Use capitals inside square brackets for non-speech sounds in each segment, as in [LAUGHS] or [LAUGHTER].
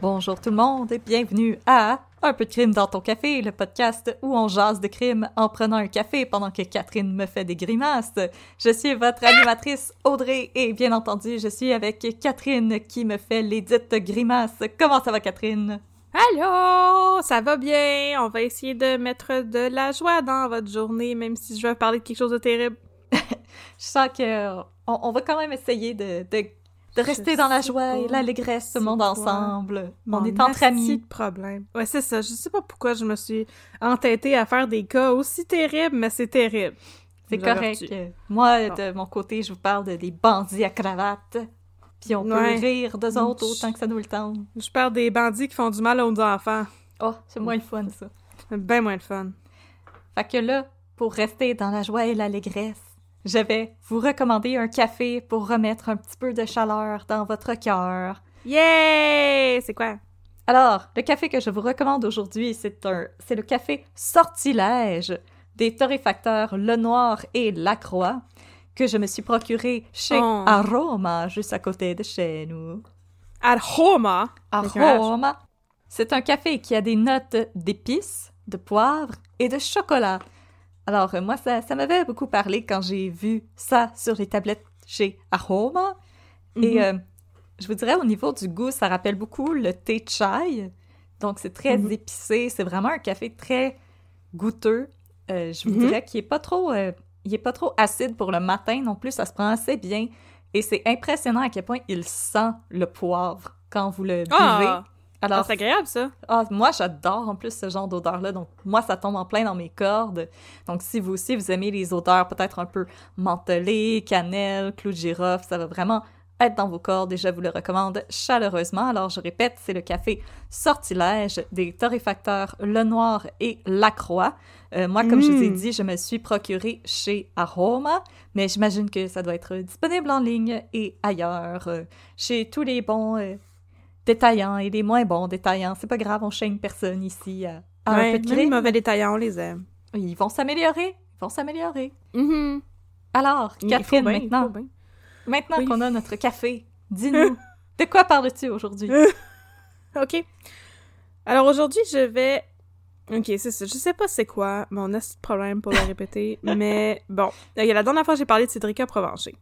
Bonjour tout le monde et bienvenue à Un peu de crime dans ton café, le podcast où on jase de crime en prenant un café pendant que Catherine me fait des grimaces. Je suis votre animatrice Audrey et bien entendu, je suis avec Catherine qui me fait les dites grimaces. Comment ça va Catherine? Allô, ça va bien? On va essayer de mettre de la joie dans votre journée, même si je vais parler de quelque chose de terrible. [LAUGHS] Je sens que on, on va quand même essayer de, de, de rester dans la joie et l'allégresse, tout le c'est monde ensemble. Mon on est entre amis. de problème. Ouais, c'est ça. Je sais pas pourquoi je me suis entêtée à faire des cas aussi terribles, mais c'est terrible. C'est correct. reçu. Moi, Bon. de mon côté, je vous parle de des bandits à cravate. Puis on peut Ouais. rire d'eux autres Je- autant que ça nous le tente. Je parle des bandits qui font du mal aux enfants. Oh, c'est moins le fun, ça. Bien moins le fun. Fait que là, pour rester dans la joie et l'allégresse, je vais vous recommander un café pour remettre un petit peu de chaleur dans votre cœur. Yay! C'est quoi? Alors, le café que je vous recommande aujourd'hui, c'est un, c'est le café Sortilège des torréfacteurs Le Noir et Lacroix que je me suis procuré chez Oh. Aroma, juste à côté de chez nous. Aroma! Aroma. C'est un café qui a des notes d'épices, de poivre et de chocolat. Alors, euh, moi, ça, ça m'avait beaucoup parlé quand j'ai vu ça sur les tablettes chez Aroma. Et Mhm. euh, je vous dirais, au niveau du goût, ça rappelle beaucoup le thé chai. Donc, c'est très Mhm. épicé. C'est vraiment un café très goûteux. Euh, je vous Mhm. dirais qu'il est pas trop... euh, il est pas trop acide pour le matin non plus. Ça se prend assez bien. Et c'est impressionnant à quel point il sent le poivre quand vous le buvez. Ah! Alors, Ah, c'est agréable, ça. ah, moi, j'adore en plus ce genre d'odeur-là. Donc, moi, ça tombe en plein dans mes cordes. Donc, si vous aussi, vous aimez les odeurs peut-être un peu mentholées, cannelle, clou de girofle, ça va vraiment être dans vos cordes et je vous le recommande chaleureusement. Alors, je répète, c'est le café Sortilège des torréfacteurs Le Noir et Lacroix. Euh, moi, comme je vous ai Mm. dit, je me suis procuré chez Aroma, mais j'imagine que ça doit être disponible en ligne et ailleurs, euh, chez tous les bons euh, détaillants et les moins bons détaillants. C'est pas grave, on chaîne personne ici à, à ouais, un peu de même les mauvais détaillants, on les aime. Ils vont s'améliorer. Ils vont s'améliorer. Mhm. Alors, Il Catherine, bien, il maintenant, maintenant Oui. qu'on a notre café, dis-nous, [LAUGHS] de quoi parles-tu aujourd'hui? [LAUGHS] OK. Alors aujourd'hui, je vais. Ok, c'est ça. Je sais pas c'est quoi mon problème pour le répéter, [LAUGHS] mais bon. Ok, la dernière fois, j'ai parlé de Cédrica Provencher.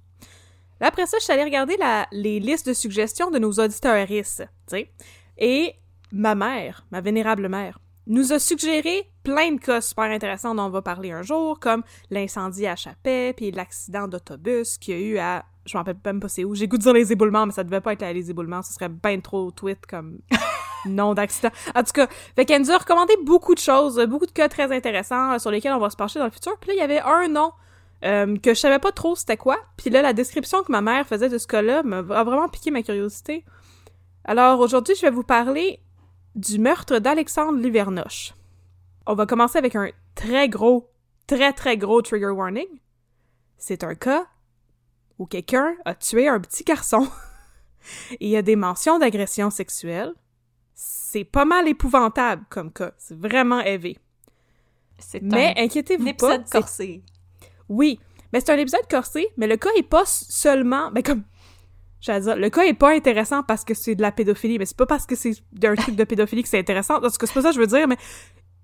Là, après ça, je suis allée regarder la, les listes de suggestions de nos auditeurs, tu sais. Et ma mère, ma vénérable mère, nous a suggéré plein de cas super intéressants dont on va parler un jour, comme l'incendie à Chapet, puis l'accident d'autobus qu'il y a eu à... Je m'en rappelle même pas c'est où. J'ai goût de dire les éboulements, mais ça devait pas être les éboulements. Ce serait bien trop tweet comme [LAUGHS] nom d'accident. En tout cas, fait qu'elle nous a recommandé beaucoup de choses, beaucoup de cas très intéressants euh, sur lesquels on va se pencher dans le futur. Puis là, il y avait un nom euh, que je savais pas trop c'était quoi. Puis là, la description que ma mère faisait de ce cas-là m'a a vraiment piqué ma curiosité. Alors aujourd'hui, je vais vous parler du meurtre d'Alexandre Livernoche. On va commencer avec un très gros, très très gros trigger warning. C'est un cas où quelqu'un a tué un petit garçon. [LAUGHS] Et il y a des mentions d'agression sexuelle. C'est pas mal épouvantable comme cas. C'est vraiment heavy. C'est Mais inquiétez-vous pas. corsé. Oui, mais c'est un épisode corsé, mais le cas est pas seulement... Ben comme... J'allais dire, le cas est pas intéressant parce que c'est de la pédophilie, mais c'est pas parce que c'est un [LAUGHS] truc de pédophilie que c'est intéressant. Parce que c'est pas ça que je veux dire, mais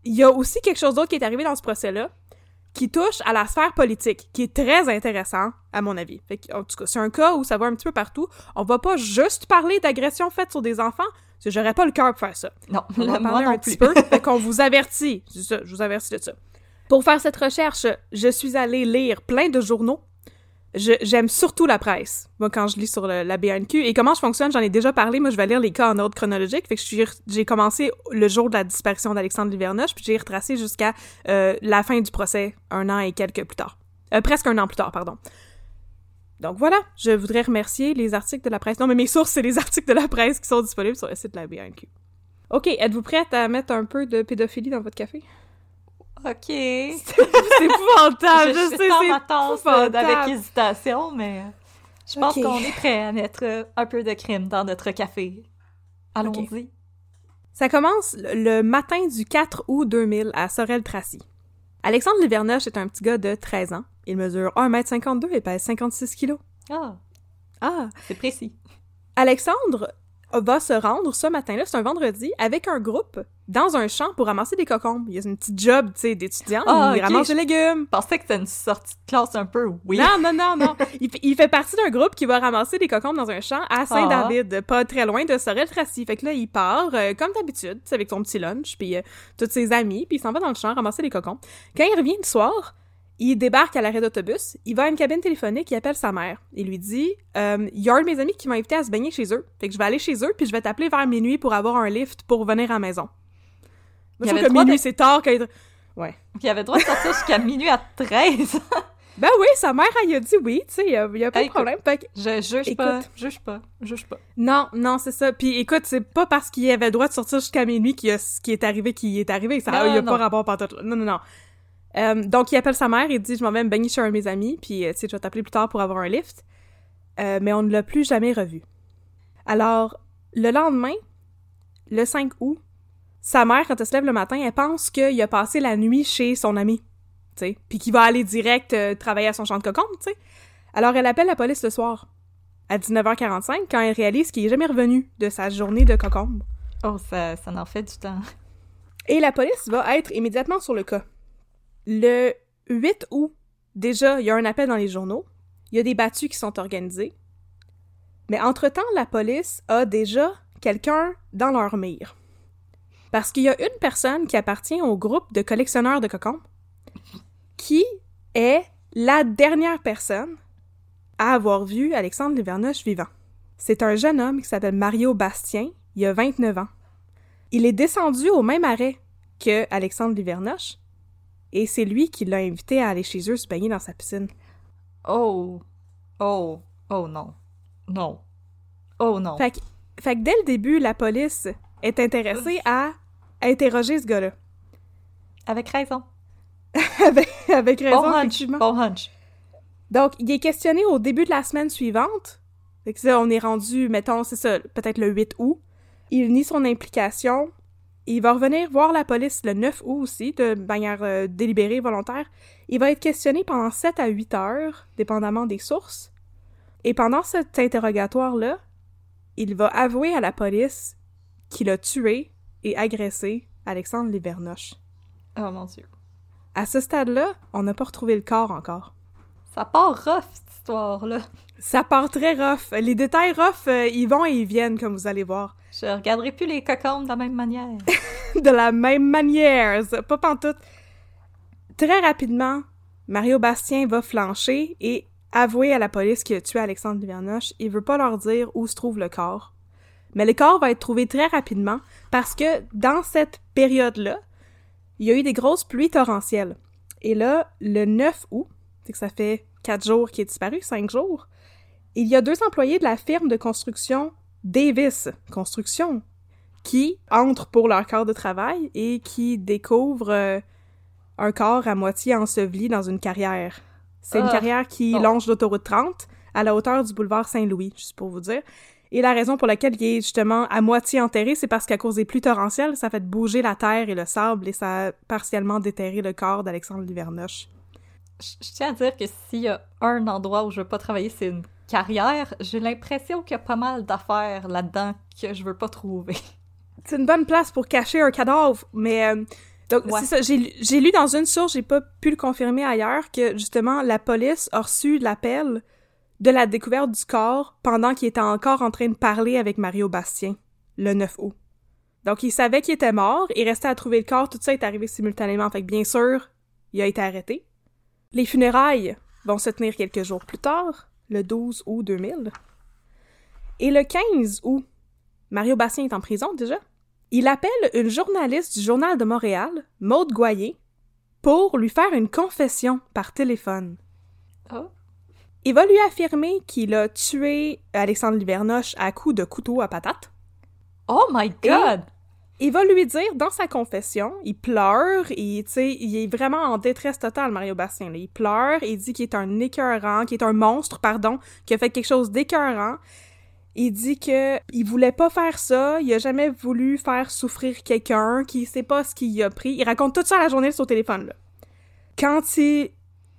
il y a aussi quelque chose d'autre qui est arrivé dans ce procès-là qui touche à la sphère politique, qui est très intéressant, à mon avis. Fait que, en tout cas, c'est un cas où ça va un petit peu partout. On va pas juste parler d'agressions faites sur des enfants, parce que j'aurais pas le cœur pour faire ça. Non, On va [LAUGHS] moi parler non un plus. petit peu. [LAUGHS] fait qu'on vous avertit. C'est ça, je vous avertis de ça. Pour faire cette recherche, je suis allée lire plein de journaux. J'aime surtout la presse, moi, quand je lis sur la BNQ. Et comment je fonctionne, j'en ai déjà parlé. Moi, je vais lire les cas en ordre chronologique. Que j'ai commencé le jour de la disparition d'Alexandre Livernoche, puis j'ai retracé jusqu'à euh, la fin du procès, un an et quelques plus tard. Euh, presque un an plus tard, pardon. Donc voilà, je voudrais remercier les articles de la presse. Non, mais mes sources, c'est les articles de la presse qui sont disponibles sur le site de la BNQ. OK, êtes-vous prête à mettre un peu de pédophilie dans votre café? Ok. C'est épouvantable, je, je sais, c'est euh, épouvantable. avec hésitation, mais euh, je pense qu'on est prêt à mettre euh, un peu de crème dans notre café. Allons-y. Ça commence le matin du 4 août 2000 à Sorel-Tracy. Alexandre Livernoche est un petit gars de 13 ans. Il mesure 1m52 et pèse 56 kilos. Ah, Ah! c'est précis. Alexandre va se rendre ce matin-là, c'est un vendredi, avec un groupe dans un champ pour ramasser des cocombes. Il y a une petite job, tu sais, d'étudiant. Ah, il ramasse des légumes. Je pensais que c'était une sortie de classe un peu oui. Non, non, non, non. [LAUGHS] Il, fait- il fait partie d'un groupe qui va ramasser des cocombes dans un champ à Saint-David, pas très loin de Sorel-Tracy. Fait que là, il part, euh, comme d'habitude, avec son petit lunch, puis euh, tous ses amis, puis il s'en va dans le champ ramasser des cocombes. Quand il revient le soir, il débarque à l'arrêt d'autobus, il va à une cabine téléphonique, il appelle sa mère. Il lui dit euh, Il y a un de mes amis qui m'a invité à se baigner chez eux. Fait que je vais aller chez eux, puis je vais t'appeler vers minuit pour avoir un lift pour venir à la maison. Il Moi, je trouve que minuit, de- c'est tard quand il... Ouais. Il avait le droit de sortir jusqu'à minuit à 13. [LAUGHS] Ben oui, sa mère, elle a dit oui, tu sais, il y a, il a pas Hey, de problème. Fait que Je juge Écoute. pas, juge pas, juge pas. Non, non, c'est ça. Puis écoute, c'est pas parce qu'il avait le droit de sortir jusqu'à minuit qu'il y a ce qui est arrivé qui est arrivé. Ça Non, il y a non. pas rapport pantoute. Non, non, non. Euh, donc il appelle sa mère et dit je m'en vais me baigner chez un de mes amis puis euh, tu sais je vais t'appeler plus tard pour avoir un lift. Euh, mais on ne l'a plus jamais revu. Alors le lendemain, le 5 août, sa mère quand elle se lève le matin, elle pense qu'il a passé la nuit chez son ami, tu sais, puis qu'il va aller direct euh, travailler à son champ de cocombe, tu sais. Alors elle appelle la police le soir à 19h45 quand elle réalise qu'il est jamais revenu de sa journée de cocombe. Oh, ça, ça en fait du temps. Et la police va être immédiatement sur le cas. Le 8 août, déjà, il y a un appel dans les journaux. Il y a des battues qui sont organisées. Mais entre-temps, la police a déjà quelqu'un dans leur mire. Parce qu'il y a une personne qui appartient au groupe de collectionneurs de cocombes qui est la dernière personne à avoir vu Alexandre Livernoche vivant. C'est un jeune homme qui s'appelle Mario Bastien, il a 29 ans. Il est descendu au même arrêt que Alexandre Livernoche, et c'est lui qui l'a invité à aller chez eux se baigner dans sa piscine. Oh, oh, oh non, non, oh non. Fait que, fait que dès le début, la police est intéressée à interroger ce gars-là. Avec raison. [LAUGHS] avec, avec raison, Bon hunch, bon hunch. Donc, il est questionné au début de la semaine suivante. Fait que ça, on est rendu, mettons, c'est ça, peut-être le 8 août. Il nie son implication. Il va revenir voir la police le 9 août aussi, de manière euh, délibérée, volontaire. Il va être questionné pendant 7 à 8 heures, dépendamment des sources. Et pendant cet interrogatoire-là, il va avouer à la police qu'il a tué et agressé Alexandre Livernoche. Oh mon dieu. À ce stade-là, on n'a pas retrouvé le corps encore. Ça part rough, cette histoire-là. Ça part très rough. Les détails rough, euh, ils vont et ils viennent, comme vous allez voir. Je regarderai plus les cocombes de la même manière. [LAUGHS] de la même manière, ça, pas pantoute. Très rapidement, Mario Bastien va flancher et avouer à la police qu'il a tué Alexandre Livernoche. Il veut pas leur dire où se trouve le corps. Mais le corps va être trouvé très rapidement parce que dans cette période-là, il y a eu des grosses pluies torrentielles. Et là, le 9 août, c'est que ça fait quatre jours qu'il est disparu, cinq jours, il y a deux employés de la firme de construction Davis Construction qui entrent pour leur corps de travail et qui découvrent euh, un corps à moitié enseveli dans une carrière. C'est une Ah. carrière qui longe l'autoroute 30 à la hauteur du boulevard Saint-Louis, juste pour vous dire. Et la raison pour laquelle il est justement à moitié enterré, c'est parce qu'à cause des pluies torrentielles, ça fait bouger la terre et le sable et ça a partiellement déterré le corps d'Alexandre Livernoche. Je je tiens à dire que s'il y a un endroit où je veux pas travailler, c'est une carrière. J'ai l'impression qu'il y a pas mal d'affaires là-dedans que je veux pas trouver. [LAUGHS] C'est une bonne place pour cacher un cadavre, mais... euh, donc, Ouais. c'est ça, j'ai lu- j'ai lu dans une source, j'ai pas pu le confirmer ailleurs, que justement, la police a reçu l'appel de la découverte du corps pendant qu'il était encore en train de parler avec Mario Bastien, le 9 août. Donc, il savait qu'il était mort, il restait à trouver le corps, tout ça est arrivé simultanément, fait que bien sûr, il a été arrêté. Les funérailles vont se tenir quelques jours plus tard, le 12 août 2000. Et le 15 août, Mario Bastien est en prison déjà. Il appelle une journaliste du Journal de Montréal, Maude Goyer, pour lui faire une confession par téléphone. Oh. Il va lui affirmer qu'il a tué Alexandre Livernoche à coups de couteau à patate. Oh my god! Il va lui dire dans sa confession, il pleure, il, il est vraiment en détresse totale, Mario Bastien. là. Il pleure, il dit qu'il est un écœurant, qu'il est un monstre, pardon, qui a fait quelque chose d'écœurant. Il dit que il voulait pas faire ça, il a jamais voulu faire souffrir quelqu'un, qu'il sait pas ce qu'il a pris. Il raconte tout ça à la journaliste au téléphone, là. Quand il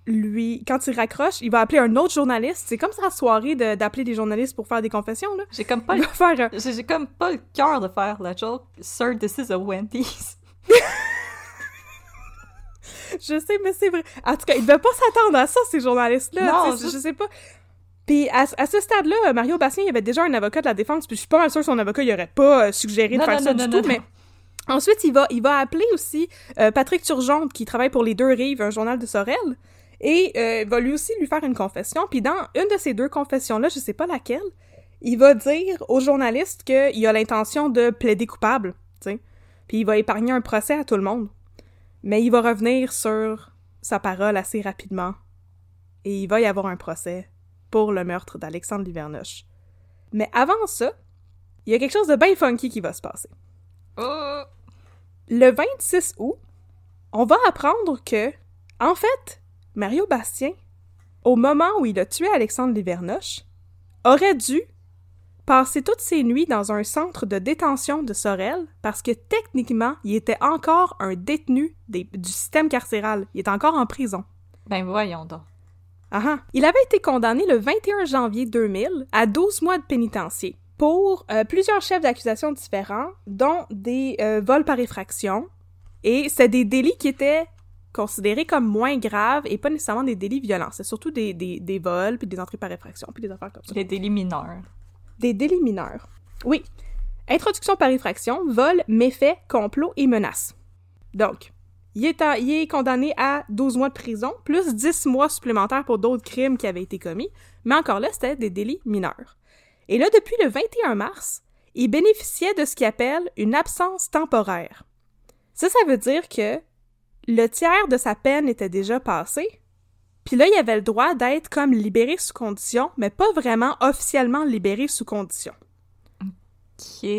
lui, quand il raccroche, il va appeler un autre journaliste. C'est comme sa soirée de- d'appeler des journalistes pour faire des confessions, là. J'ai comme pas le... faire J'ai comme pas le cœur de faire la joke. Sir, this is a Wendy's. [LAUGHS] Je sais, mais c'est vrai. En tout cas, ils devaient pas s'attendre à ça, ces journalistes-là. Non, juste- je sais pas. Puis à, à ce stade-là, Mario Bastien, il avait déjà un avocat de la défense, puis je suis pas mal sûre que son avocat, il aurait pas euh, suggéré de faire non, ça non, du tout, mais... Ensuite, il va, il va appeler aussi euh, Patrick Turgeonte, qui travaille pour Les Deux Rives, un journal de Sorel, et euh, va lui aussi lui faire une confession. Puis dans une de ces deux confessions-là, je sais pas laquelle, il va dire aux journalistes qu'il a l'intention de plaider coupable, tu sais. Puis il va épargner un procès à tout le monde. Mais il va revenir sur sa parole assez rapidement. Et il va y avoir un procès pour le meurtre d'Alexandre Livernoche. Mais avant ça, il y a quelque chose de bien funky qui va se passer. Oh! Le 26 août, on va apprendre que, en fait, Mario Bastien, au moment où il a tué Alexandre Livernoche, aurait dû passer toutes ses nuits dans un centre de détention de Sorel parce que techniquement, il était encore un détenu des- du système carcéral. Il est encore en prison. Ben voyons donc. Ah ah. Il avait été condamné le 21 janvier 2000 à 12 mois de pénitencier pour euh, plusieurs chefs d'accusation différents, dont des euh, vols par effraction. Et c'est des délits qui étaient considérés comme moins graves et pas nécessairement des délits violents. C'est surtout des, des, des vols, puis des entrées par effraction, puis des affaires comme ça. Les délits mineurs. Des délits mineurs. Oui. Introduction par effraction, vol, méfait, complot et menace. Donc, il est, il est condamné à 12 mois de prison, plus 10 mois supplémentaires pour d'autres crimes qui avaient été commis, mais encore là, c'était des délits mineurs. Et là, depuis le 21 mars, il bénéficiait de ce qu'il appelle une absence temporaire. Ça, ça veut dire que le tiers de sa peine était déjà passé, puis là, il avait le droit d'être comme libéré sous condition, mais pas vraiment officiellement libéré sous condition. Ok.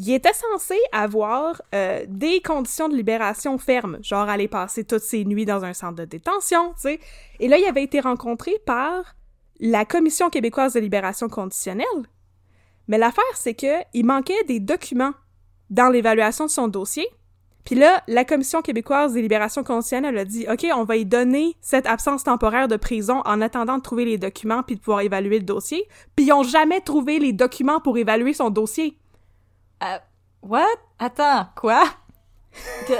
Il était censé avoir euh, des conditions de libération fermes, genre aller passer toutes ses nuits dans un centre de détention, tu sais. Et là, il avait été rencontré par la Commission québécoise de libération conditionnelle. Mais l'affaire, c'est que il manquait des documents dans l'évaluation de son dossier. Puis là, la Commission québécoise des libérations conditionnelles a dit OK, on va y donner cette absence temporaire de prison en attendant de trouver les documents puis de pouvoir évaluer le dossier. Puis ils ont jamais trouvé les documents pour évaluer son dossier. Euh, what? Attends, quoi? Que-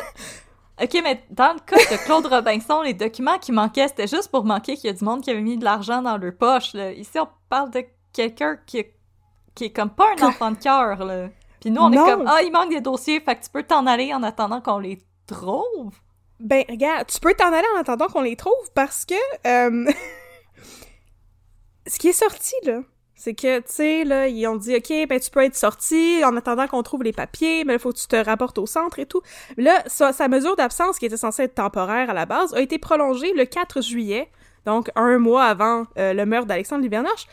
Ok, mais dans le cas de Claude Robinson, les documents qui manquaient, c'était juste pour manquer qu'il y a du monde qui avait mis de l'argent dans leur poche. Là. Ici, on parle de quelqu'un qui, qui est comme pas un [LAUGHS] enfant de cœur. là. Puis nous, on Non. est comme Ah, il manque des dossiers, fait que tu peux t'en aller en attendant qu'on les trouve. Ben, regarde, tu peux t'en aller en attendant qu'on les trouve parce que. euh, [LAUGHS] Ce qui est sorti, là, c'est que, tu sais, là, ils ont dit, OK, ben, tu peux être sorti en attendant qu'on trouve les papiers, mais il faut que tu te rapportes au centre et tout. Là, sa, sa mesure d'absence, qui était censée être temporaire à la base, a été prolongée le 4 juillet, donc un mois avant euh, le meurtre d'Alexandre Livernoche,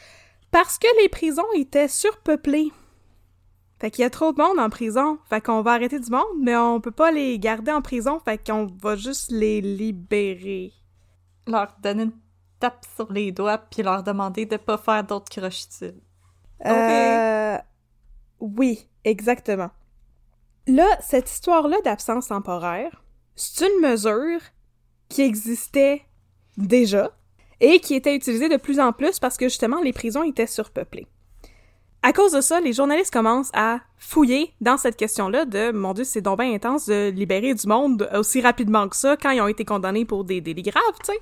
parce que les prisons étaient surpeuplées. Fait qu'il y a trop de monde en prison. Fait qu'on va arrêter du monde, mais on peut pas les garder en prison. Fait qu'on va juste les libérer. Leur donner une tape sur les doigts, puis leur demander de pas faire d'autres croches utiles. Euh, oui, exactement. Là, cette histoire-là d'absence temporaire, c'est une mesure qui existait déjà et qui était utilisée de plus en plus parce que justement les prisons étaient surpeuplées. À cause de ça, les journalistes commencent à fouiller dans cette question-là de mon Dieu, c'est donc bien intense de libérer du monde aussi rapidement que ça quand ils ont été condamnés pour des délits graves, tu sais.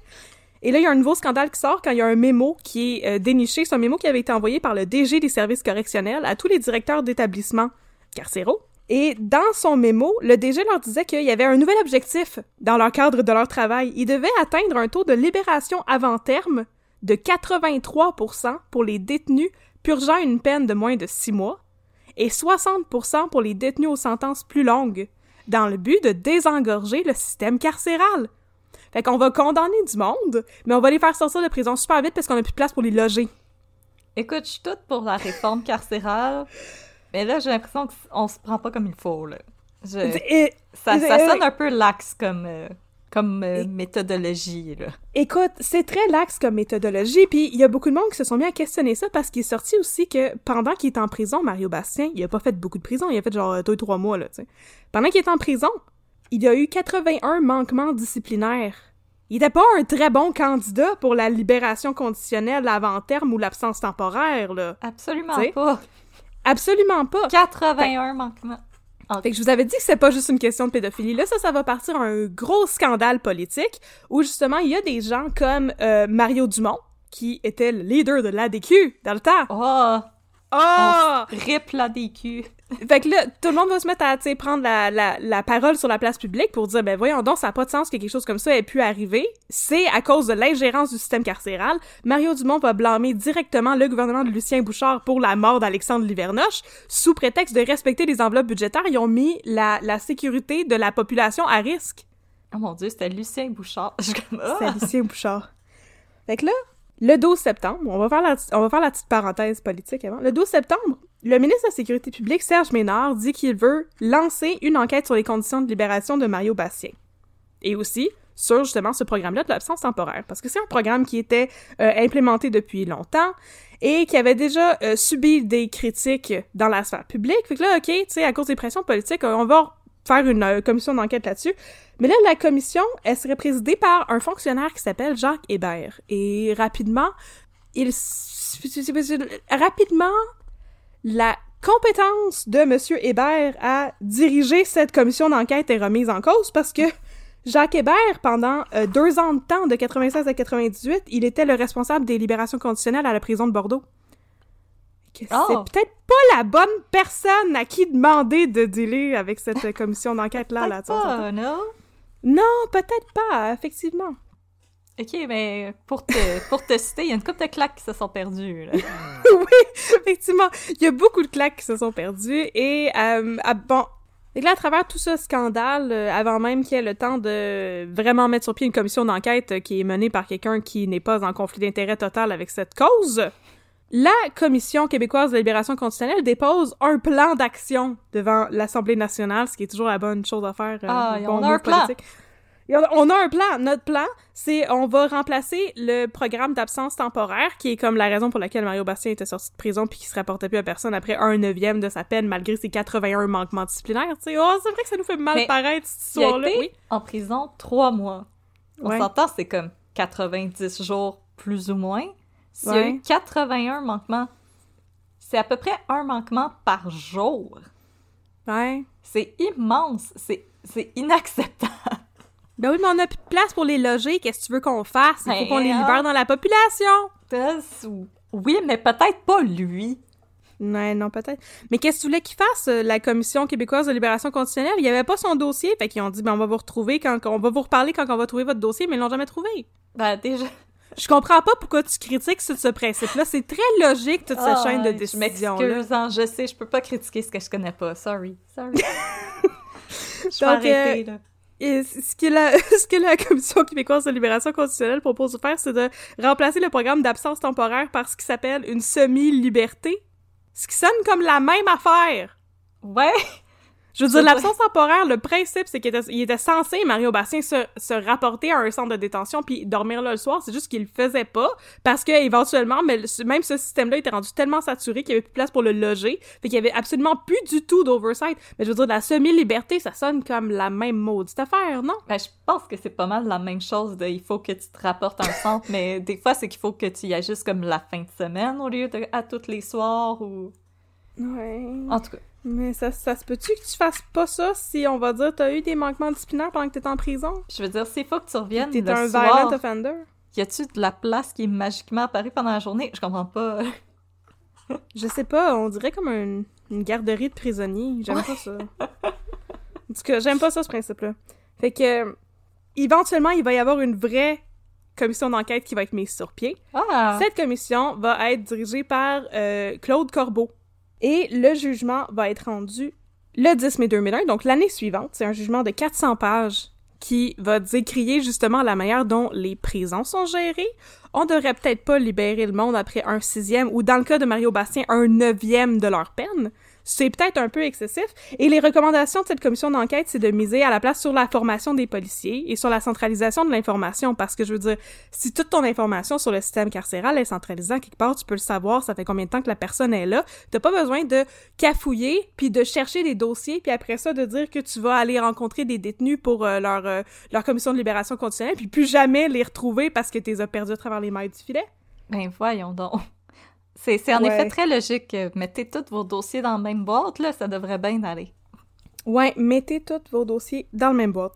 Et là, il y a un nouveau scandale qui sort quand il y a un mémo qui est euh, déniché. C'est un mémo qui avait été envoyé par le DG des services correctionnels à tous les directeurs d'établissements carcéraux. Et dans son mémo, le DG leur disait qu'il y avait un nouvel objectif dans leur cadre de leur travail. Ils devaient atteindre un taux de libération avant terme de 83% pour les détenus purgeant une peine de moins de six mois et 60% pour les détenus aux sentences plus longues, dans le but de désengorger le système carcéral. Fait qu'on va condamner du monde, mais on va les faire sortir de prison super vite parce qu'on a plus de place pour les loger. Écoute, je suis toute pour la réforme carcérale, mais là, j'ai l'impression qu'on se prend pas comme il faut, là. Je... Et- Ça, sonne un peu lax comme, euh, comme euh, méthodologie, là. Écoute, c'est très lax comme méthodologie, puis il y a beaucoup de monde qui se sont mis à questionner ça parce qu'il est sorti aussi que pendant qu'il est en prison, Mario Bastien, il a pas fait beaucoup de prison, il a fait genre deux trois mois là. Pendant qu'il est en prison, il y a eu 81 manquements disciplinaires. Il était pas un très bon candidat pour la libération conditionnelle avant terme ou l'absence temporaire là. Absolument T'sais? pas. Absolument pas. 81 manquements. Ah, Fait que je vous avais dit que c'est pas juste une question de pédophilie. Là, ça, ça va partir un gros scandale politique où justement il y a des gens comme euh, Mario Dumont, qui était le leader de l'ADQ dans le temps. Oh, Oh! rip la DQ. [LAUGHS] Fait que là, tout le monde va se mettre à, prendre la, la, la parole sur la place publique pour dire, ben voyons donc, ça n'a pas de sens que quelque chose comme ça ait pu arriver. C'est à cause de l'ingérence du système carcéral. Mario Dumont va blâmer directement le gouvernement de Lucien Bouchard pour la mort d'Alexandre Livernoche. Sous prétexte de respecter les enveloppes budgétaires, ils ont mis la, la sécurité de la population à risque. Oh mon dieu, c'était Lucien Bouchard. [LAUGHS] Ah! C'est Lucien Bouchard. Fait que là, le 12 septembre, on va faire la, on va faire la petite parenthèse politique avant. Le 12 septembre, le ministre de la Sécurité publique, Serge Ménard, dit qu'il veut lancer une enquête sur les conditions de libération de Mario Bastien. Et aussi sur justement ce programme-là de l'absence temporaire. Parce que c'est un programme qui était euh, implémenté depuis longtemps et qui avait déjà euh, subi des critiques dans la sphère publique. Fait que là, OK, tu sais, à cause des pressions politiques, on va faire une euh, commission d'enquête là-dessus. Mais là, la commission, elle serait présidée par un fonctionnaire qui s'appelle Jacques Hébert. Et rapidement, il... Rapidement, la compétence de Monsieur Hébert à diriger cette commission d'enquête est remise en cause parce que Jacques Hébert, pendant euh, deux ans de temps, de 96 à 98, il était le responsable des libérations conditionnelles à la prison de Bordeaux. Que Oh. C'est peut-être pas la bonne personne à qui demander de dealer avec cette [LAUGHS] commission d'enquête-là. Là, pas, non? non, peut-être pas, effectivement. Ok, mais pour te, pour te citer, il y a une couple de claques qui se sont perdues, là. [LAUGHS] oui, effectivement, il y a beaucoup de claques qui se sont perdues et euh, bon. Et là, à travers tout ce scandale, euh, avant même qu'il y ait le temps de vraiment mettre sur pied une commission d'enquête euh, qui est menée par quelqu'un qui n'est pas en conflit d'intérêt total avec cette cause, la Commission québécoise de libération conditionnelle dépose un plan d'action devant l'Assemblée nationale, ce qui est toujours la bonne chose à faire. euh, Ah, bon on a un plan. politique. On a- un plan. Notre plan, c'est on va remplacer le programme d'absence temporaire, qui est comme la raison pour laquelle Mario Bastien était sorti de prison puis qui se rapportait plus à personne après un neuvième de sa peine, malgré ses 81 manquements disciplinaires. Tu sais, oh, c'est vrai que ça nous fait mal Mais paraître cette histoire-là. Oui. en prison trois mois. On Ouais. s'entend, c'est comme 90 jours plus ou moins. S'il y a Ouais. eu 81 manquements, c'est à peu près un manquement par jour. Ouais. C'est immense, c'est inacceptable. Ben oui, mais on a plus de place pour les loger. Qu'est-ce que tu veux qu'on fasse? Il faut Ben, qu'on les hein. libère dans la population. Oui, mais peut-être pas lui. Ouais, non, peut-être. Mais qu'est-ce que tu voulais qu'il fasse, euh, la Commission québécoise de libération conditionnelle? Il y avait pas son dossier, fait qu'ils ont dit, ben, on va vous retrouver quand, on va vous reparler quand on va trouver votre dossier, mais ils l'ont jamais trouvé. Ben déjà, Je comprends pas pourquoi tu critiques ce, ce principe-là. C'est très logique, toute cette Ah, chaîne de Je décision-là. m'excuse, hein, je sais, je peux pas critiquer ce que je connais pas. Sorry, sorry. [LAUGHS] je vais Donc, arrêter, là. Et ce que, la, [LAUGHS] ce que la Commission québécoise de libération conditionnelle propose de faire, c'est de remplacer le programme d'absence temporaire par ce qui s'appelle une semi-liberté. Ce qui sonne comme la même affaire. Ouais, Je veux dire, l'absence temporaire, le principe, c'est qu'il était, il était censé, Mario Bastien, se, se rapporter à un centre de détention puis dormir là le soir. C'est juste qu'il le faisait pas parce que éventuellement, mais le- même ce système-là était rendu tellement saturé qu'il y avait plus de place pour le loger. Fait qu'il y avait absolument plus du tout d'oversight. Mais je veux dire, la semi-liberté, ça sonne comme la même maudite affaire, non? Ben, je pense que c'est pas mal la même chose de il faut que tu te rapportes un centre, [LAUGHS] mais des fois, c'est qu'il faut que tu y ailles juste comme la fin de semaine au lieu de à tous les soirs ou. Ouais. En tout cas. Mais ça, ça se peut-tu que tu fasses pas ça si, on va dire, t'as eu des manquements disciplinaires pendant que t'étais en prison? Je veux dire, s'il faut que tu reviennes T'es un soir, violent offender? y a-tu de la place qui est magiquement apparue pendant la journée? Je comprends pas. [LAUGHS] Je sais pas, on dirait comme une, une garderie de prisonniers. J'aime pas ça. En tout cas, j'aime pas ça, ce principe-là. Fait que, éventuellement, il va y avoir une vraie commission d'enquête qui va être mise sur pied. Ah! Cette commission va être dirigée par euh, Claude Corbeau. Et le jugement va être rendu le 10 mai 2001, donc l'année suivante. C'est un jugement de 400 pages qui va décrier justement la manière dont les prisons sont gérées. On devrait peut-être pas libérer le monde après un sixième, ou dans le cas de Mario Bastien, un neuvième de leur peine. C'est peut-être un peu excessif. Et les recommandations de cette commission d'enquête, c'est de miser à la place sur la formation des policiers et sur la centralisation de l'information. Parce que je veux dire, si toute ton information sur le système carcéral est centralisée quelque part, tu peux le savoir, ça fait combien de temps que la personne est là. T'as pas besoin de cafouiller, puis de chercher des dossiers, puis après ça, de dire que tu vas aller rencontrer des détenus pour euh, leur, euh, leur commission de libération conditionnelle, puis plus jamais les retrouver parce que t'es as perdus à travers les mailles du filet. Ben voyons donc. C'est en Ouais. effet très logique. Mettez tous vos dossiers dans la même boîte, là, ça devrait bien aller. Ouais, mettez tous vos dossiers dans le même boîte.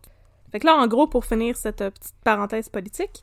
Fait que là, en gros, pour finir cette euh, petite parenthèse politique,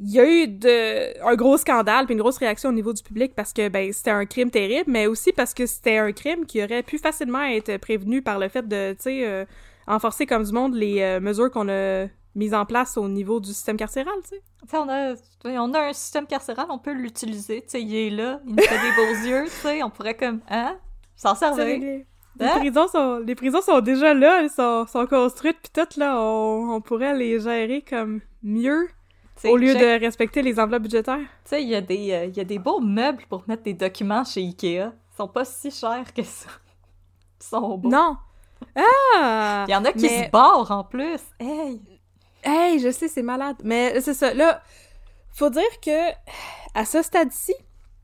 il y a eu de, un gros scandale puis une grosse réaction au niveau du public parce que ben c'était un crime terrible, mais aussi parce que c'était un crime qui aurait pu facilement être prévenu par le fait de, tu sais, euh, enforcer comme du monde les euh, mesures qu'on a mises en place au niveau du système carcéral, tu sais. On a, on a un système carcéral, on peut l'utiliser. Tu sais, il est là, il nous fait des beaux [LAUGHS] yeux, tu sais, on pourrait comme, hein, s'en servir. Les Hein? prisons sont, les prisons sont déjà là, elles sont, sont construites puis toutes là, on, on pourrait les gérer comme mieux Tu sais, au lieu de respecter les enveloppes budgétaires. Tu sais, il y, a des, euh, y a des beaux meubles pour mettre des documents chez Ikea. Ils sont pas si chers que ça. Ils sont beaux. Non. Ah! Il y en a qui mais- se barrent en plus. Hey! Hey, je sais, c'est malade. Mais c'est ça. Là, faut dire que à ce stade-ci,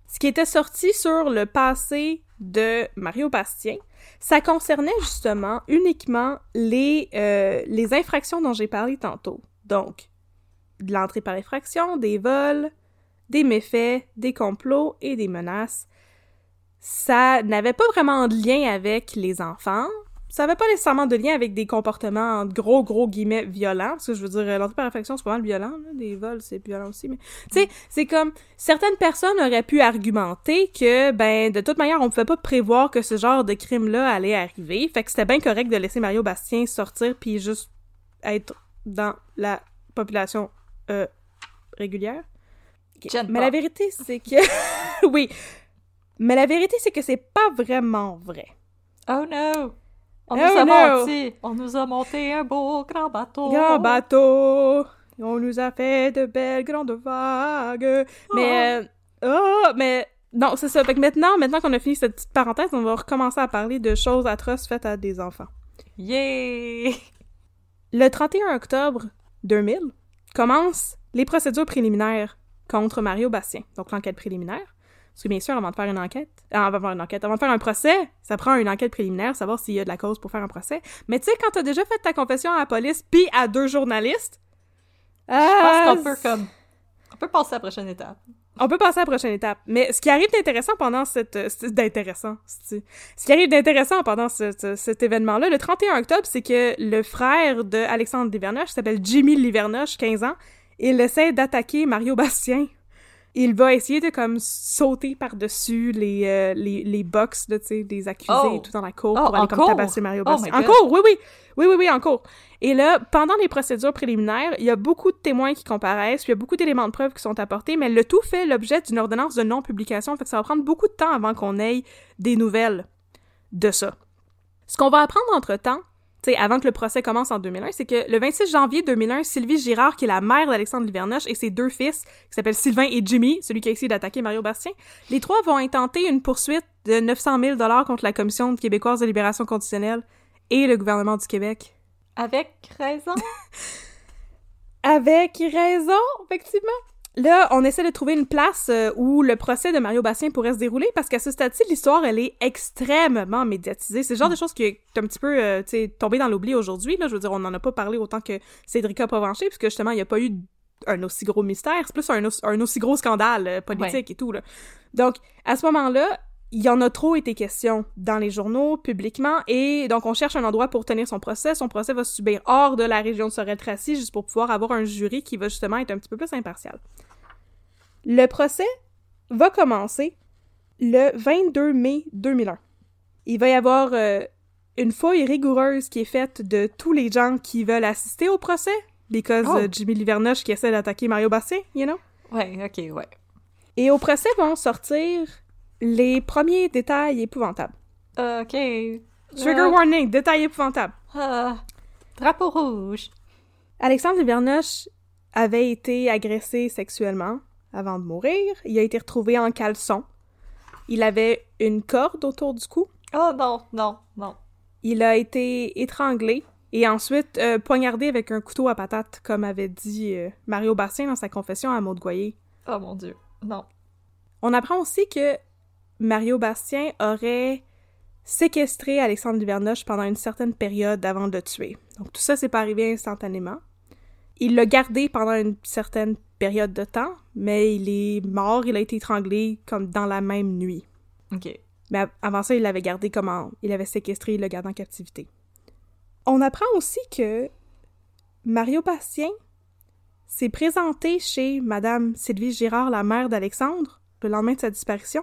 ce qui était sorti sur le passé de Mario Bastien, ça concernait justement uniquement les, euh, les infractions dont j'ai parlé tantôt. Donc, de l'entrée par effraction, des vols, des méfaits, des complots et des menaces. Ça n'avait pas vraiment de lien avec les enfants. Ça n'avait pas nécessairement de lien avec des comportements en gros, gros guillemets violents. Parce que je veux dire, euh, l'entrée par c'est pas mal violent. là. Des vols, c'est violent aussi. Mais tu sais, c'est comme certaines personnes auraient pu argumenter que, ben, de toute manière, on pouvait pas prévoir que ce genre de crime-là allait arriver. Fait que c'était bien correct de laisser Mario Bastien sortir puis juste être dans la population euh, régulière. Mais la vérité, c'est que... [LAUGHS] oui. Mais la vérité, c'est que c'est pas vraiment vrai. Oh no! On Oh nous a no! menti! On nous a monté un beau grand bateau! Grand bateau, on nous a fait de belles grandes vagues. Mais, euh, oh, mais, non, c'est ça. Fait que maintenant, maintenant qu'on a fini cette petite parenthèse, on va recommencer à parler de choses atroces faites à des enfants. Yeah! Le 31 octobre 2000 commencent les procédures préliminaires contre Mario Bastien, donc l'enquête préliminaire. Parce que bien sûr, avant de faire une enquête, euh, avant de faire une enquête, avant de faire un procès, ça prend une enquête préliminaire, savoir s'il y a de la cause pour faire un procès. Mais tu sais, quand t'as déjà fait ta confession à la police puis à deux journalistes, Je ah, pense qu'on peut comme... On peut passer à la prochaine étape. on peut passer à la prochaine étape. Mais ce qui arrive d'intéressant pendant cette... euh, d'intéressant, Ce qui arrive d'intéressant pendant ce- ce- cet événement-là, le 31 octobre, c'est que le frère de Alexandre Livernoche, s'appelle Jimmy Livernoche, 15 ans, il essaie d'attaquer Mario Bastien. Il va essayer de comme sauter par-dessus les, euh, les, les box là, tu sais, des accusés Oh. et tout dans la cour Oh, pour aller en comme tabasser Mario Oh my en cours, oui, oui. Oui, oui, oui, en cours. Et là, pendant les procédures préliminaires, il y a beaucoup de témoins qui comparaissent, puis il y a beaucoup d'éléments de preuve qui sont apportés, mais le tout fait l'objet d'une ordonnance de non-publication, fait que ça va prendre beaucoup de temps avant qu'on ait des nouvelles de ça. Ce qu'on va apprendre entre-temps, sais, avant que le procès commence en 2001, c'est que le 26 janvier 2001, Sylvie Girard, qui est la mère d'Alexandre Livernoche, et ses deux fils, qui s'appellent Sylvain et Jimmy, celui qui a essayé d'attaquer Mario Bastien, les trois vont intenter une poursuite de 900 000 contre la Commission québécoise de libération conditionnelle et le gouvernement du Québec. Avec raison. [LAUGHS] Avec raison, effectivement. Là, on essaie de trouver une place euh, où le procès de Mario Bastien pourrait se dérouler parce qu'à ce stade-ci, l'histoire, elle est extrêmement médiatisée. C'est le genre de choses qui est un petit peu, euh, tombé dans l'oubli aujourd'hui. Là, je veux dire, on n'en a pas parlé autant que Cédrica Provencher puisque justement, il n'y a pas eu un aussi gros mystère. C'est plus un, aussi, un aussi gros scandale euh, politique et tout, là. Donc, à ce moment-là, il y en a trop été question dans les journaux, publiquement, et donc on cherche un endroit pour tenir son procès. Son procès va se subir hors de la région de Sorel-Tracy, juste pour pouvoir avoir un jury qui va justement être un petit peu plus impartial. Le procès va commencer le 22 mai 2001. Il va y avoir euh, une fouille rigoureuse qui est faite de tous les gens qui veulent assister au procès, because Oh. euh, Jimmy Livernoche qui essaie d'attaquer Mario Bastien, you know? Ouais, ok, ouais. Et au procès vont sortir les premiers détails épouvantables. Euh, ok. Trigger Euh, warning, détails épouvantables. ah, drapeau rouge. Alexandre Livernoche avait été agressé sexuellement avant de mourir. Il a été retrouvé en caleçon. Il avait une corde autour du cou. Oh non, non, non. Il a été étranglé et ensuite euh, poignardé avec un couteau à patate, comme avait dit euh, Mario Bastien dans sa confession à Maud Goyer. Oh mon dieu, non. On apprend aussi que Mario Bastien aurait séquestré Alexandre Livernoche pendant une certaine période avant de le tuer. Donc tout ça, c'est pas arrivé instantanément. Il l'a gardé pendant une certaine période de temps, mais il est mort, il a été étranglé comme dans la même nuit. Ok. Mais av- avant ça, il l'avait gardé comme en- Il avait séquestré, il l'a gardé en captivité. On apprend aussi que Mario Bastien s'est présenté chez Madame Sylvie Girard, la mère d'Alexandre, le lendemain de sa disparition.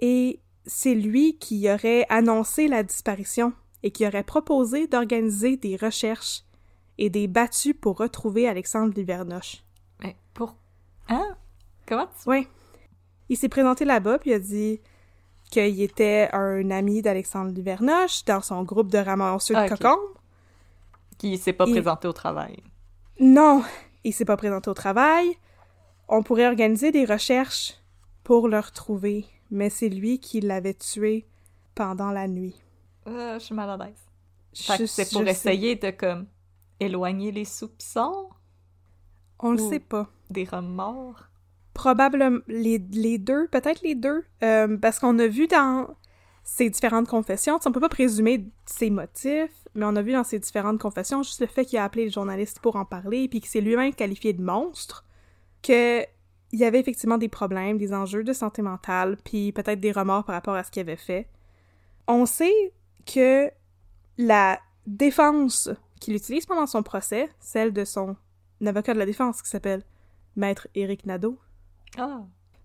Et c'est lui qui aurait annoncé la disparition et qui aurait proposé d'organiser des recherches et des battues pour retrouver Alexandre Livernoche. Mais pour. Hein? Comment tu. Ouais. Il s'est présenté là-bas, puis il a dit qu'il était un ami d'Alexandre Livernoche dans son groupe de ramasseurs Ah, de ok. cocombes. Qui s'est pas Et- présenté au travail. Non, il s'est pas présenté au travail. On pourrait organiser des recherches pour le retrouver, mais c'est lui qui l'avait tué pendant la nuit. Euh, je suis mal à l'aise. C'est pour sais- essayer de, comme, éloigner les soupçons? On le sait pas. des remords? Probablement les, les deux, peut-être les deux, euh, parce qu'on a vu dans ses différentes confessions, on peut pas présumer ses motifs, mais on a vu dans ses différentes confessions juste le fait qu'il a appelé les journalistes pour en parler, puis qu'il s'est lui-même qualifié de monstre, que il y avait effectivement des problèmes, des enjeux de santé mentale, puis peut-être des remords par rapport à ce qu'il avait fait. On sait que la défense qu'il utilise pendant son procès, celle de son avocat de la défense qui s'appelle Maître Éric Nadeau, Ah.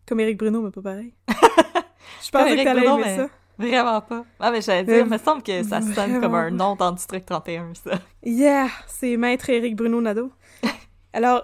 comme Éric Bruno, mais pas pareil. [LAUGHS] Je pensais que t'allais aimer mais ça. Vraiment pas. Ah, mais j'allais dire, il me semble que ça sonne comme un nom dans District 31, ça. Yeah! C'est Maître Éric Bruno Nadeau. [LAUGHS] Alors,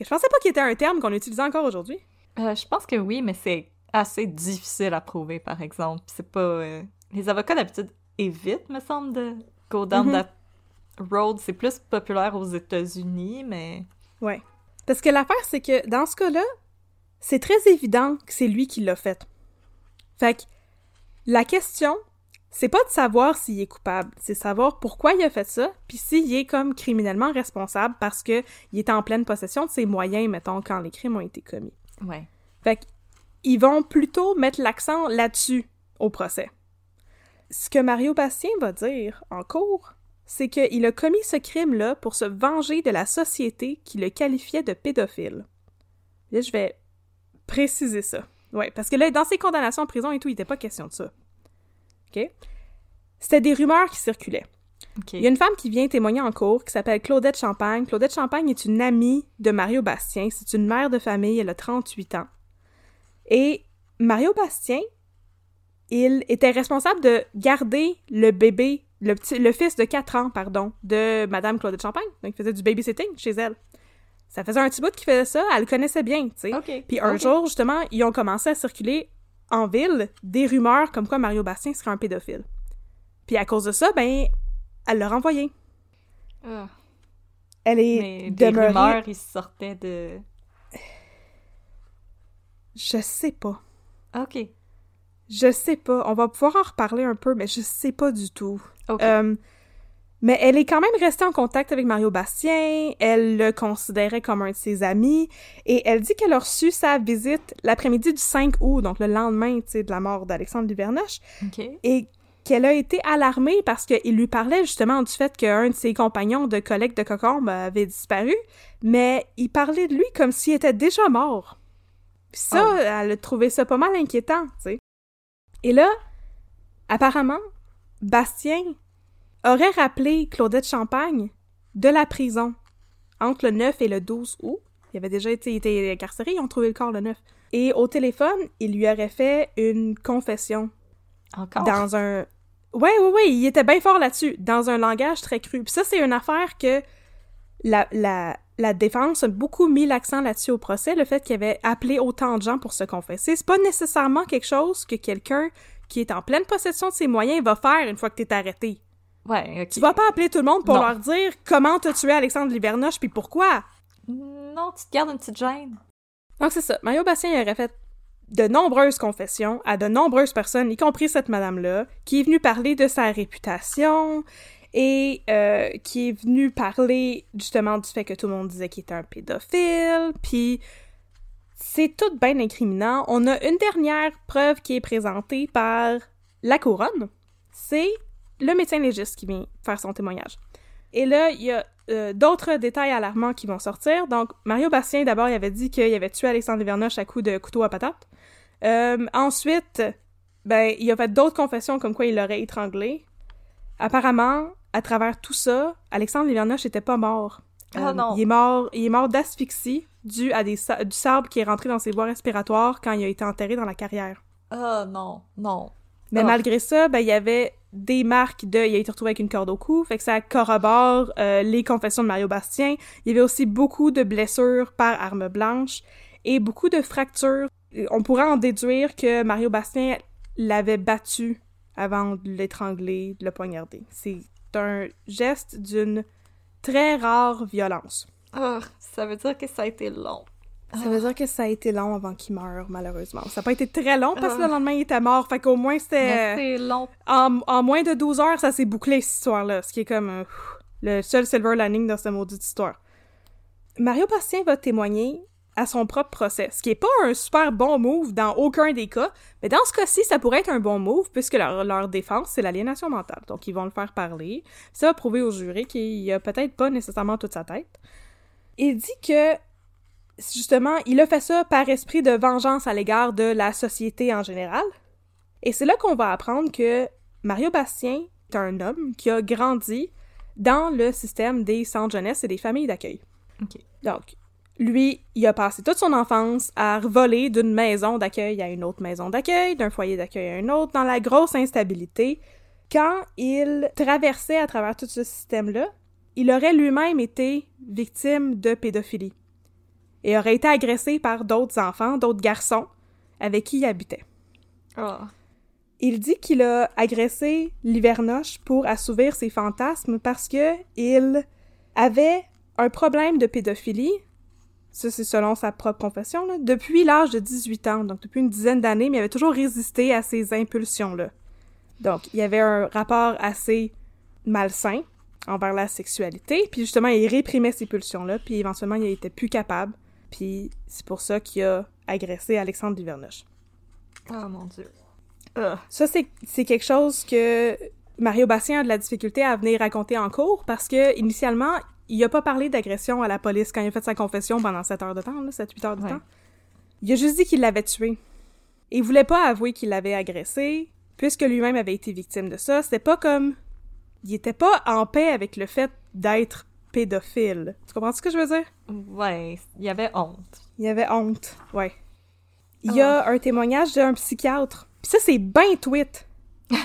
Et je pensais pas qu'il était un terme qu'on utilisait encore aujourd'hui. Euh, je pense que oui, mais c'est assez difficile à prouver, par exemple. C'est pas... euh, Les avocats, d'habitude, évitent, me semble, de go down that road. C'est plus populaire aux États-Unis, mais... Ouais. Parce que l'affaire, c'est que dans ce cas-là, c'est très évident que c'est lui qui l'a fait. Fait que la question, c'est pas de savoir s'il est coupable, c'est savoir pourquoi il a fait ça, puis s'il est comme criminellement responsable parce que il est en pleine possession de ses moyens, mettons, quand les crimes ont été commis. Ouais. Fait que, ils vont plutôt mettre l'accent là-dessus au procès. Ce que Mario Bastien va dire en cours, c'est qu'il a commis ce crime-là pour se venger de la société qui le qualifiait de pédophile. Là, je vais préciser ça. Ouais, parce que là, dans ses condamnations en prison et tout, il n'était pas question de ça. OK? C'était des rumeurs qui circulaient. Il y a une femme qui vient témoigner en cours qui s'appelle Claudette Champagne. Claudette Champagne est une amie de Mario Bastien. C'est une mère de famille, elle a 38 ans. Et Mario Bastien, il était responsable de garder le bébé, le, petit, le fils de 4 ans, pardon, de Madame Claudette Champagne. Donc, il faisait du babysitting chez elle. Ça faisait un petit bout qu'il faisait ça, elle le connaissait bien, tu sais. Puis un jour, justement, ils ont commencé à circuler en ville des rumeurs comme quoi Mario Bastien serait un pédophile. Puis à cause de ça, ben, elle l'a renvoyé. Ah. Elle est Mais des rumeurs, ils sortaient de... Je sais pas. Ok. Je sais pas. On va pouvoir en reparler un peu, mais je sais pas du tout. Ok. Euh, mais elle est quand même restée en contact avec Mario Bastien. Elle le considérait comme un de ses amis. Et elle dit qu'elle a reçu sa visite l'après-midi du 5 août, donc le lendemain, de la mort d'Alexandre Duvernoche. Et qu'elle a été alarmée parce qu'il lui parlait justement du fait qu'un de ses compagnons de collègue de Cocombe avait disparu, mais il parlait de lui comme s'il était déjà mort. Puis ça, Oh. elle a trouvé ça pas mal inquiétant, tu sais. Et là, apparemment, Bastien aurait rappelé Claudette Champagne de la prison entre le 9 et le 12 août. Il avait déjà été, était incarcéré, ils ont trouvé le corps le 9. Et au téléphone, il lui aurait fait une confession Encore? dans un ouais ouais ouais il était bien fort là-dessus dans un langage très cru puis ça c'est une affaire que la, la, la défense a beaucoup mis l'accent là-dessus au procès le fait qu'il avait appelé autant de gens pour se confesser c'est pas nécessairement quelque chose que quelqu'un qui est en pleine possession de ses moyens va faire une fois que t'es arrêté Ouais, ok. tu vas pas appeler tout le monde pour Non. leur dire comment t'as tué Alexandre Livernoche puis pourquoi? Non, tu te gardes une petite gêne. Donc c'est ça. Mario Bastien il aurait fait de nombreuses confessions à de nombreuses personnes, y compris cette madame-là, qui est venue parler de sa réputation et euh, qui est venue parler justement du fait que tout le monde disait qu'il était un pédophile, puis c'est tout bien incriminant. On a une dernière preuve qui est présentée par la couronne. C'est le médecin légiste qui vient faire son témoignage. Et là, il y a euh, d'autres détails alarmants qui vont sortir. Donc, Mario Bastien, d'abord, il avait dit qu'il avait tué Alexandre Vernoche à coups de couteau à patate. Euh, ensuite, ben, il a fait d'autres confessions comme quoi il l'aurait étranglé. Apparemment, à travers tout ça, Alexandre Livernoche n'était pas mort. Euh, Ah non. Il est mort, il est mort d'asphyxie dû à des sa- du sable qui est rentré dans ses voies respiratoires quand il a été enterré dans la carrière. Oh non, non. Mais Oh. malgré ça, ben, il y avait des marques de... Il a été retrouvé avec une corde au cou, fait que ça corrobore euh, les confessions de Mario Bastien. Il y avait aussi beaucoup de blessures par arme blanche et beaucoup de fractures. On pourrait en déduire que Mario Bastien l'avait battu avant de l'étrangler, de le poignarder. C'est un geste d'une très rare violence. Oh, ça veut dire que ça a été long. Ça veut dire que ça a été long avant qu'il meure, malheureusement. Ça n'a pas été très long parce que Ah. le lendemain, il était mort. Fait qu'au moins, c'était... c'est long. En, en moins de 12 heures, ça s'est bouclé, cette histoire-là. Ce qui est comme euh, le seul silver lining dans cette maudite histoire. Mario Bastien va témoigner à son propre procès, ce qui est pas un super bon move dans aucun des cas, mais dans ce cas-ci, ça pourrait être un bon move puisque leur, leur défense, c'est l'aliénation mentale. Donc, ils vont le faire parler. Ça va prouver au jury qu'il a peut-être pas nécessairement toute sa tête. Il dit que, justement, il a fait ça par esprit de vengeance à l'égard de la société en général. Et c'est là qu'on va apprendre que Mario Bastien est un homme qui a grandi dans le système des centres jeunesse et des familles d'accueil. Donc, lui, il a passé toute son enfance à voler d'une maison d'accueil à une autre maison d'accueil, d'un foyer d'accueil à un autre, dans la grosse instabilité. Quand il traversait à travers tout ce système-là, il aurait lui-même été victime de pédophilie et aurait été agressé par d'autres enfants, d'autres garçons avec qui il habitait. Oh. Il dit qu'il a agressé Livernoche pour assouvir ses fantasmes parce que il avait un problème de pédophilie, ça c'est selon sa propre confession, là, depuis l'âge de 18 ans, donc depuis une dizaine d'années, mais il avait toujours résisté à ces impulsions-là. Donc, il y avait un rapport assez malsain envers la sexualité, puis justement, il réprimait ces pulsions-là, puis éventuellement, il était plus capable, puis c'est pour ça qu'il a agressé Alexandre Livernoche. Oh mon dieu. Ça, c'est quelque chose que Mario Bastien a de la difficulté à venir raconter en cours parce que, initialement, il a pas parlé d'agression à la police quand il a fait sa confession pendant 7 heures de temps, 7-8 heures de Ouais. temps. Il a juste dit qu'il l'avait tué. Et il voulait pas avouer qu'il l'avait agressé, puisque lui-même avait été victime de ça. C'était pas comme il était pas en paix avec le fait d'être pédophile. Tu comprends ce que je veux dire? Ouais, il y avait honte. Il y avait honte, ouais. Il y a un témoignage d'un psychiatre. Puis ça, c'est ben tweet. [LAUGHS]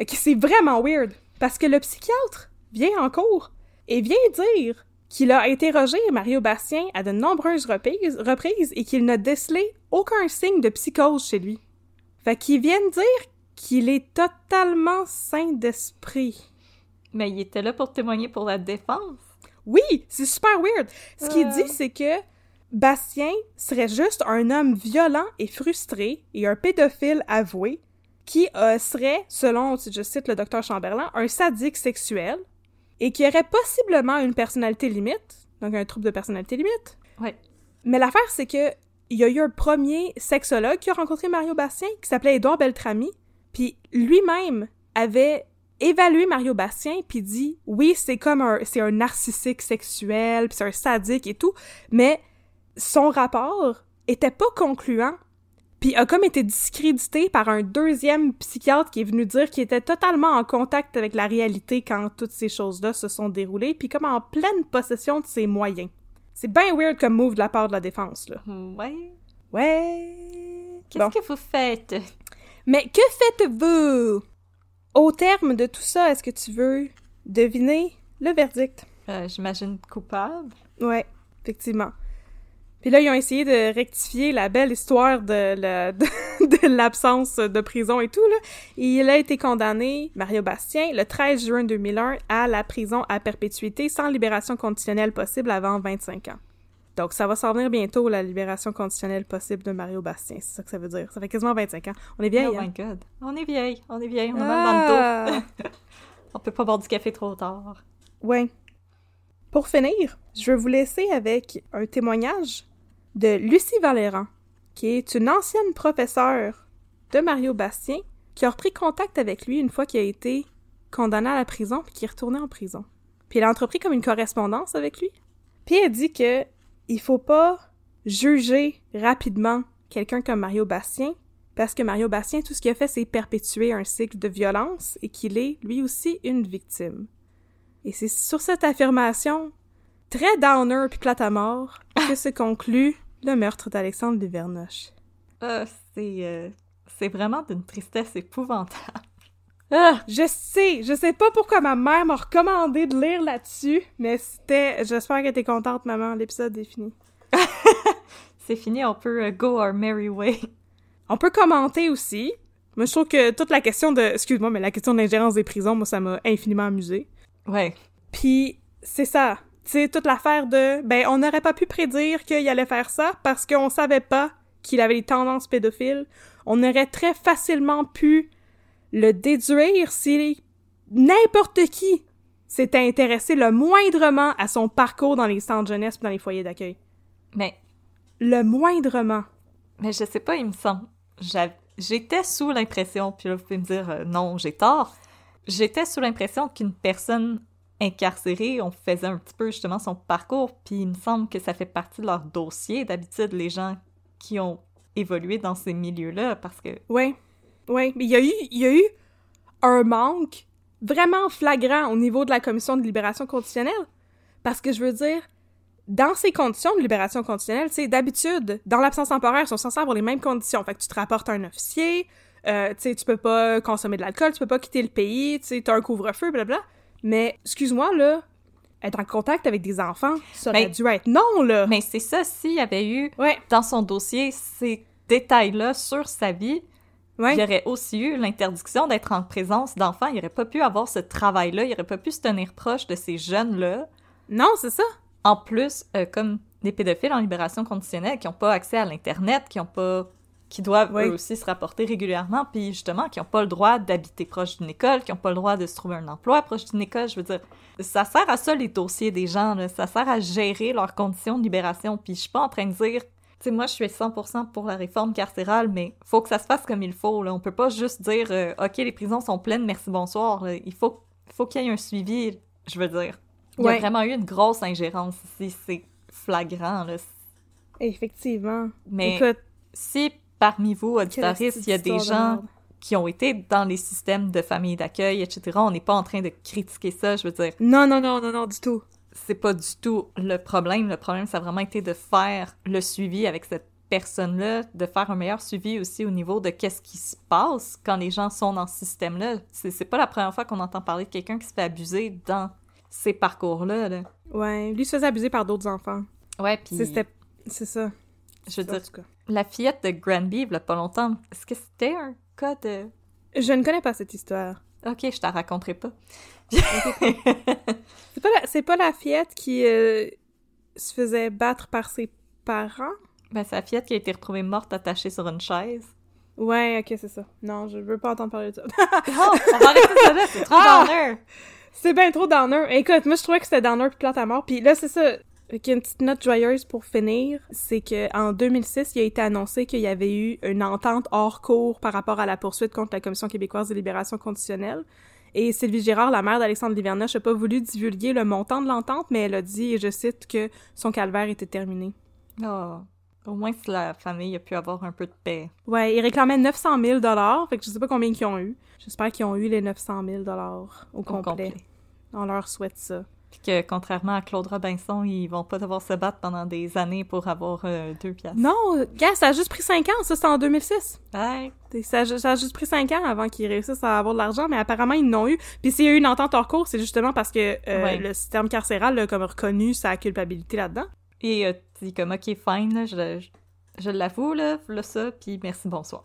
Ok, c'est vraiment weird. Parce que le psychiatre vient en cours et vient dire qu'il a interrogé Mario Bastien à de nombreuses reprises, reprises et qu'il n'a décelé aucun signe de psychose chez lui. Fait qu'il vient dire qu'il est totalement sain d'esprit. Mais il était là pour témoigner pour la défense. Oui, c'est super weird. Ce qu'il Euh. dit, c'est que Bastien serait juste un homme violent et frustré et un pédophile avoué qui euh, serait, selon, si je cite le docteur Chamberlain, un sadique sexuel et qui aurait possiblement une personnalité limite, donc un trouble de personnalité limite. Ouais. Mais l'affaire, c'est que il y a eu un premier sexologue qui a rencontré Mario Bastien, qui s'appelait Édouard Beltrami, puis lui-même avait évalué Mario Bastien, puis dit oui, c'est comme un, c'est un narcissique sexuel, puis c'est un sadique et tout, mais son rapport était pas concluant, puis a comme été discrédité par un deuxième psychiatre qui est venu dire qu'il était totalement en contact avec la réalité quand toutes ces choses-là se sont déroulées, puis comme en pleine possession de ses moyens. C'est bien weird comme move de la part de la défense, là. Ouais. Ouais. Qu'est-ce Bon. que vous faites? Mais que faites-vous? Au terme de tout ça, est-ce que tu veux deviner le verdict? Euh, J'imagine coupable. Ouais, effectivement. Puis là, ils ont essayé de rectifier la belle histoire de la- [LAUGHS] de, de l'absence de prison et tout, là. Il a été condamné, Mario Bastien, le 13 juin 2001 à la prison à perpétuité sans libération conditionnelle possible avant 25 ans. Donc, ça va s'en venir bientôt, la libération conditionnelle possible de Mario Bastien. C'est ça que ça veut dire. Ça fait quasiment 25 ans. On est vieille, oh hein? my god. On est vieille, on est vieille, on a mal dans le Ah! dos. [LAUGHS] on peut pas boire du café trop tard. Ouais. Pour finir, je vais vous laisser avec un témoignage de Lucie Valéran, qui est une ancienne professeure de Mario Bastien, qui a repris contact avec lui une fois qu'il a été condamné à la prison, puis qui est retourné en prison. Puis elle a entrepris comme une correspondance avec lui. Puis elle dit que il faut pas juger rapidement quelqu'un comme Mario Bastien, parce que Mario Bastien, tout ce qu'il a fait, c'est perpétuer un cycle de violence et qu'il est, lui aussi, une victime. Et c'est sur cette affirmation très downer puis plate à mort que se conclut le meurtre d'Alexandre Livernoche. Ah, euh, c'est vraiment d'une tristesse épouvantable. Ah, je sais, je sais pas pourquoi ma mère m'a recommandé de lire là-dessus, mais c'était, j'espère que t'es contente, maman, l'épisode est fini. [LAUGHS] C'est fini, on peut euh, go our merry way. On peut commenter aussi. Moi, je trouve que toute la question de, excuse-moi, mais la question de l'ingérence des prisons, moi, ça m'a infiniment amusé. Ouais. Puis c'est ça. Tu sais, toute l'affaire de, ben, on n'aurait pas pu prédire qu'il allait faire ça parce qu'on savait pas qu'il avait des tendances pédophiles. On aurait très facilement pu le déduire si n'importe qui s'était intéressé le moindrement à son parcours dans les centres jeunesse pis dans les foyers d'accueil. Mais, Le moindrement. mais je sais pas, il me semble. J'étais sous l'impression, puis là, vous pouvez me dire euh, non, j'ai tort. J'étais sous l'impression qu'une personne incarcérée, on faisait un petit peu justement son parcours, puis il me semble que ça fait partie de leur dossier. D'habitude, les gens qui ont évolué dans ces milieux-là, parce que Ouais. Ouais. Mais il y a eu, il y a eu un manque vraiment flagrant au niveau de la commission de libération conditionnelle. Parce que je veux dire, dans ces conditions de libération conditionnelle, tu sais, d'habitude, dans l'absence temporaire, ils sont censés avoir les mêmes conditions. Fait que tu te rapportes un officier, euh, tu sais, tu peux pas consommer de l'alcool, tu peux pas quitter le pays, tu sais, t'as un couvre-feu, blablabla. Mais, excuse-moi, là, être en contact avec des enfants, ça aurait Ben, dû être non, là! Mais c'est ça, s'il y avait eu Ouais, dans son dossier ces détails-là sur sa vie, ouais. il y aurait aussi eu l'interdiction d'être en présence d'enfants. Il n'aurait pas pu avoir ce travail-là, il n'aurait pas pu se tenir proche de ces jeunes-là. Non, c'est ça. En plus, euh, comme des pédophiles en libération conditionnelle qui n'ont pas accès à l'Internet, qui ont pas qui doivent Oui. eux aussi se rapporter régulièrement, puis justement, qui n'ont pas le droit d'habiter proche d'une école, qui n'ont pas le droit de se trouver un emploi proche d'une école, je veux dire, ça sert à ça les dossiers des gens, là. ça sert à gérer leurs conditions de libération, puis je suis pas en train de dire, sais, moi je suis 100% pour la réforme carcérale, mais faut que ça se fasse comme il faut, là. on peut pas juste dire, euh, ok, les prisons sont pleines, merci, bonsoir, là. il faut, faut qu'il y ait un suivi, je veux dire. Il y a vraiment eu une grosse ingérence ici, c'est flagrant, là. Effectivement. Mais Écoute, si parmi vous, quelle auditoristes, il y a des de gens qui ont été dans les systèmes de famille d'accueil, etc. On n'est pas en train de critiquer ça, je veux dire. Non, non, non, non, non, du tout. C'est pas du tout le problème. Le problème, ça a vraiment été de faire le suivi avec cette personne-là, de faire un meilleur suivi aussi au niveau de qu'est-ce qui se passe quand les gens sont dans ce système-là. C'est pas la première fois qu'on entend parler de quelqu'un qui se fait abuser dans ces parcours-là. Là. Ouais, lui se faisait abuser par d'autres enfants. Ouais, puis C'est c'était- c'est ça. je veux dire, tout cas. la fillette de Granby, il y a pas longtemps, est-ce que c'était un cas de... Je ne connais pas cette histoire. Ok, je t'en raconterai pas. C'est pas la, c'est pas la fillette qui euh, se faisait battre par ses parents? Ben, c'est la fillette qui a été retrouvée morte attachée sur une chaise. Ouais, ok, c'est ça. Non, je veux pas entendre parler de ça. [LAUGHS] Oh, on va arrêter ça là, c'est trop Ah! downer. c'est bien trop downer. Écoute, moi je trouvais que c'était downer puis plate à mort. Puis là, c'est ça. Une petite note joyeuse pour finir, c'est que en 2006, il a été annoncé qu'il y avait eu une entente hors cours par rapport à la poursuite contre la Commission québécoise de libération conditionnelle. Et Sylvie Girard, la mère d'Alexandre Livernoche, n'a pas voulu divulguer le montant de l'entente, mais elle a dit, et je cite, que son calvaire était terminé. Oh. Au moins, si la famille a pu avoir un peu de paix. Ouais, ils réclamaient 900 000 dollars, fait que je sais pas combien ils ont eu. J'espère qu'ils ont eu les 900 000 dollars au, Au complet. complet. On leur souhaite ça. Puis que, contrairement à Claude Robinson, ils vont pas devoir se battre pendant des années pour avoir euh, deux piastres. Non, gars, ça a juste pris 5 ans, ça c'était en 2006. Ouais. Ça, ça a juste pris 5 ans avant qu'ils réussissent à avoir de l'argent, mais apparemment ils l'ont eu. Puis s'il y a eu une entente hors cours, c'est justement parce que euh, Ouais. le système carcéral a comme reconnu sa culpabilité là-dedans. Et euh, dis comme, ok, fine, là, je, je, je l'avoue, là, là ça, puis merci, bonsoir.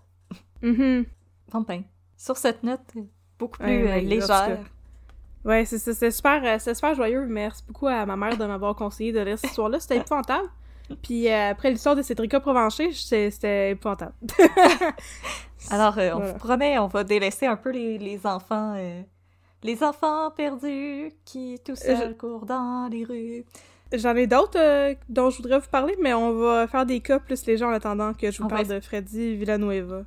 Mhm. Bon ben, sur cette note beaucoup plus Ouais, euh, ouais, légère. Ouais, c'est super, euh, c'est super joyeux. Merci beaucoup à ma mère de m'avoir conseillé de lire cette histoire-là. C'était épouvantable. [LAUGHS] Puis euh, après l'histoire de Cédrica Provencher, c'était épouvantable. [LAUGHS] Alors, euh, on Voilà. vous promet, on va délaisser un peu les, les enfants, euh, les enfants perdus qui tout seuls courent dans les rues. J'en ai d'autres dont je voudrais vous parler, mais on va faire des cas plus légers en attendant que je vous On parle de Freddy Villanueva.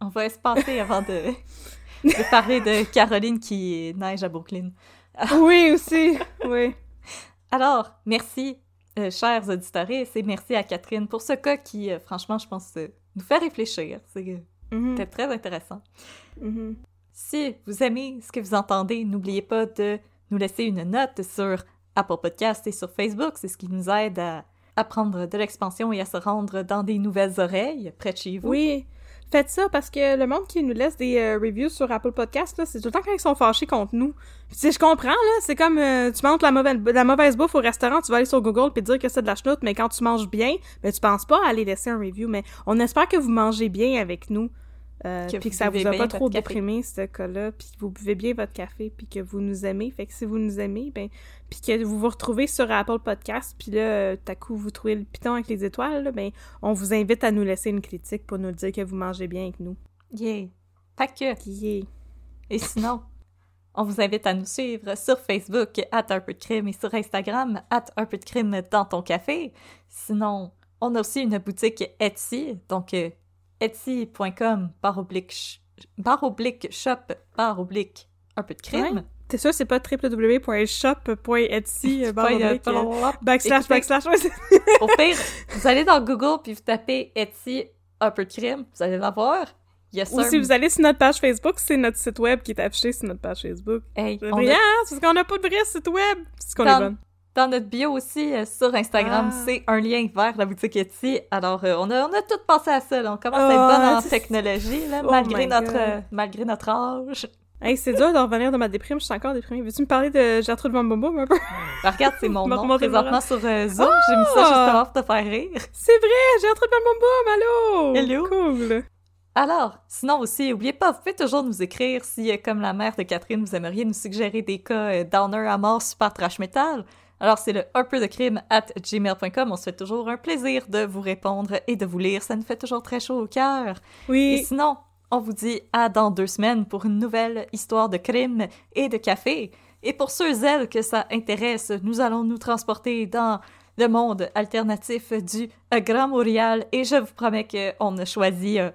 On va espacer avant de, [LAUGHS] de parler de Caroline qui neige à Brooklyn. oui, aussi, oui. Alors, merci, euh, chers auditeurs, et merci à Catherine pour ce cas qui, euh, franchement, je pense, euh, nous fait réfléchir. C'est Mhm, c'était très intéressant. mhm. Si vous aimez ce que vous entendez, n'oubliez pas de nous laisser une note sur Apple Podcast et sur Facebook. C'est ce qui nous aide à, à prendre de l'expansion et à se rendre dans des nouvelles oreilles près de chez vous. Oui, faites ça parce que le monde qui nous laisse des euh, reviews sur Apple Podcast, là, c'est tout le temps quand ils sont fâchés contre nous. Sais, je comprends, là, c'est comme euh, tu manges la mauvaise, bouffe au restaurant, tu vas aller sur Google puis dire que c'est de la chenoute, mais quand tu manges bien, ben, tu penses pas à aller laisser un review. Mais on espère que vous mangez bien avec nous. Euh, puis que ça vous a pas trop déprimé ce cas-là, puis que vous buvez bien votre café, puis que vous nous aimez. Fait que si vous nous aimez, ben puis que vous vous retrouvez sur Apple Podcast, puis là, euh, tout à coup, vous trouvez le piton avec les étoiles, là, ben on vous invite à nous laisser une critique pour nous dire que vous mangez bien avec nous. Yeah. Pas que. Yeah. Et sinon, on vous invite à nous suivre sur Facebook, at un peu de crime, et sur Instagram, at un peu de crime dans ton café. Sinon, on a aussi une boutique Etsy, donc euh, etsy.com barre oblique, barre oblique shop, barre oblique un peu de crime. Ouais. T'es sûr c'est pas www.shop.etsy euh, euh, backslash backslash Au pire, vous allez dans Google puis vous tapez Etsy un peu de crime, vous allez l'avoir. Yes, ou si vous allez sur notre page Facebook c'est notre site web qui est affiché sur notre page Facebook Hey, a- hein, c'est parce qu'on a pas de vrai site web c'est qu'on est bonne Dans notre bio aussi, euh, sur Instagram, Ah. c'est un lien vers la boutique Etsy. Alors, euh, on, a, on a tout pensé à ça. là. On commence à être Oh, bonne en technologie, là, Oh malgré, notre, euh, malgré notre âge. hey c'est dur de revenir de ma déprime je suis encore déprimée veux-tu me parler de Gertrude Van Boom un peu? Ben, regarde, c'est mon [LAUGHS] nom présentement sur Zoom. J'ai mis ça Ah! justement pour te faire rire. c'est vrai Gertrude Van Boom allô? Hello. cool Alors, sinon aussi, oubliez pas, vous pouvez toujours nous écrire si, comme la mère de Catherine, vous aimeriez nous suggérer des cas downer à mort super trash metal. Alors, c'est le un peu de crime at gmail.com. On se fait toujours un plaisir de vous répondre et de vous lire. Ça nous fait toujours très chaud au cœur. Et oui sinon, on vous dit à dans deux semaines pour une nouvelle histoire de crime et de café. Et pour ceux elles que ça intéresse, nous allons nous transporter dans le monde alternatif du euh, Grand Montréal et je vous promets qu'on a choisi euh,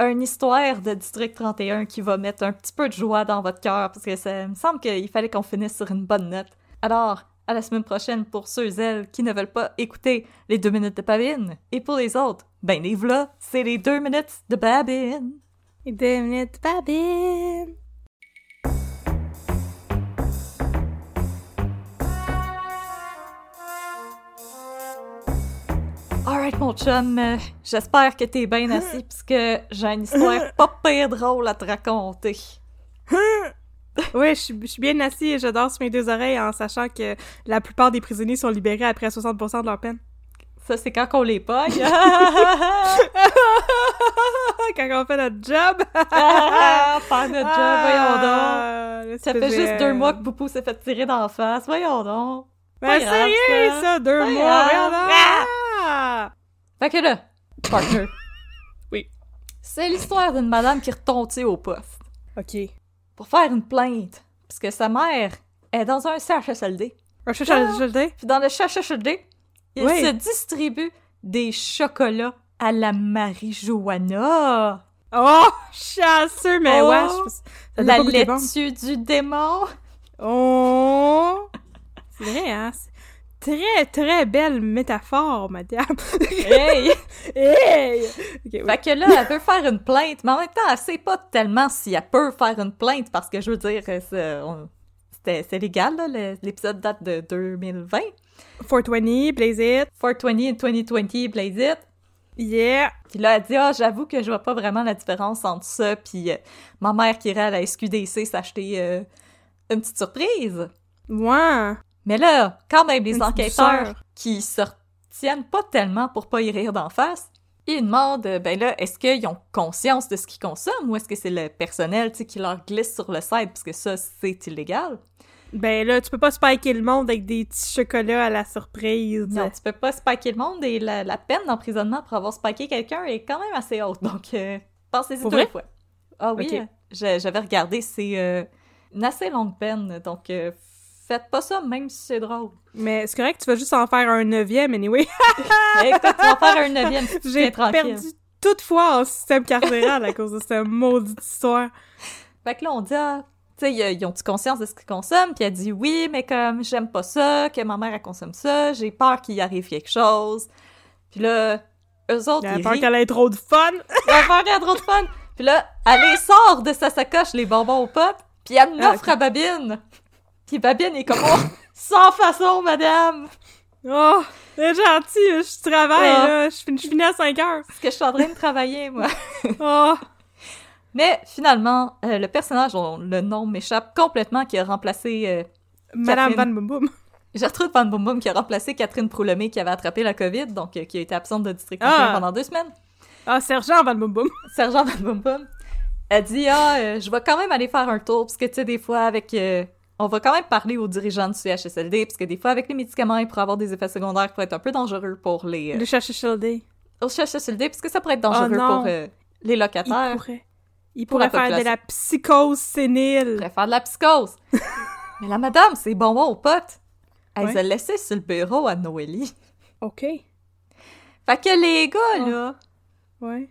une histoire de District 31 qui va mettre un petit peu de joie dans votre cœur parce que ça me semble qu'il fallait qu'on finisse sur une bonne note. Alors, à la semaine prochaine pour ceux elles qui ne veulent pas écouter les deux minutes de Babine. Et pour les autres, ben les v'là, c'est les deux minutes de Babine. Et deux minutes, babine. Alright, mon chum, euh, j'espère que t'es bien assis, [LAUGHS] puisque j'ai une histoire pas pire drôle à te raconter. [LAUGHS] [LAUGHS] Oui, je suis- je suis bien assis et je dors sur mes deux oreilles en sachant que la plupart des prisonniers sont libérés après 60% de leur peine. Ça, c'est quand qu'on les pogne. [LAUGHS] [LAUGHS] Quand on fait notre job! Ah, faire notre job, voyons donc. Ah, Ça fait juste deux mois que Poupou s'est fait tirer d'en face, voyons donc. Ben sérieux, ça. ça, deux mois, voyons donc! Ah! Fait que là, partner. Oui. C'est l'histoire d'une madame qui retontit au poste Ok. Pour faire une plainte, parce que sa mère est dans un CHSLD. Un chat, chat. Puis dans le CHSLD, il Oui. se distribue des chocolats à la marijuana. Oh, chasseux, mais Oh! Ça doit La laitue du démon. Oh! C'est vrai, hein? Très, très belle métaphore, madame. Hey! [LAUGHS] hey! Ok, oui. Fait que là, elle veut faire une plainte, mais en même temps, elle sait pas tellement si elle peut faire une plainte, parce que je veux dire, c'est légal, l'épisode date de 2020. 420, Blaze It. 420 et 2020, Blaze It. Yeah! Puis là, elle dit, ah, j'avoue que je vois pas vraiment la différence entre ça, puis euh, ma mère qui irait à la SQDC s'acheter euh, une petite surprise. Ouais! Mais là, quand même, les enquêteurs qui se retiennent pas tellement pour pas y rire d'en face, ils demandent, euh, ben là, est-ce qu'ils ont conscience de ce qu'ils consomment ou est-ce que c'est le personnel, qui leur glisse sur le site parce que ça, c'est illégal? Ben là, tu peux pas spiker le monde avec des petits chocolats à la surprise. Non, tu peux pas spiker le monde et la, la peine d'emprisonnement pour avoir spiké quelqu'un est quand même assez haute, donc euh, pensez-y deux fois. Ah oui, euh, j'avais regardé, c'est euh, une assez longue peine, donc euh, faites pas ça même si c'est drôle. Mais c'est correct, tu vas juste en faire un neuvième, anyway. [LAUGHS] Écoute, tu vas faire un neuvième si J'ai perdu toute foi en système carcéral à cause de cette maudite histoire. Fait que là, on dit, ah, tu sais, ils- ils ont-tu conscience de ce qu'ils consomment? Puis elle dit, oui, mais comme j'aime pas ça, que ma mère, elle consomme ça, j'ai peur qu'il y arrive quelque chose. Puis là, eux autres, ils peur qu'elle ait trop de fun. [LAUGHS] Elle va faire trop de fun. Puis là, elle les sort de sa sacoche, les bonbons au pop, puis elle Ah, m'offre à Babine. Puis Babine est comme, oh, [LAUGHS] sans façon, madame! Oh, c'est gentil, je travaille, Ah. là. Je finis, je finis à 5 heures. Parce que je suis en train de travailler, moi. [LAUGHS] Oh, Mais finalement, euh, le personnage dont le nom m'échappe complètement, qui a remplacé euh, Madame Van. Boom Boom. [LAUGHS] Gertrude Van Boom Boom, qui a remplacé Catherine Proulemé, qui avait attrapé la COVID, donc euh, qui a été absente de district Ah. pendant deux semaines. Ah, Sergent Van Boom Boom. Sergent Van Boom Boom. Elle dit Ah, je vais quand même aller faire un tour, parce que tu sais, des fois, avec. On va quand même parler aux dirigeants du CHSLD, parce que des fois, avec les médicaments, ils pourraient avoir des effets secondaires qui pourraient être un peu dangereux pour les. euh, Le CHSLD. au CHSLD, parce que ça pourrait être dangereux Oh non. pour euh, les Il locataires. pourrait. Il Pour pourrait faire de la psychose sénile. pourrait faire de la psychose. Mais la madame, c'est bonbon aux potes. Elle les a laissés sur le bureau à Noélie. OK. Fait que les gars, Oh. là, Ouais.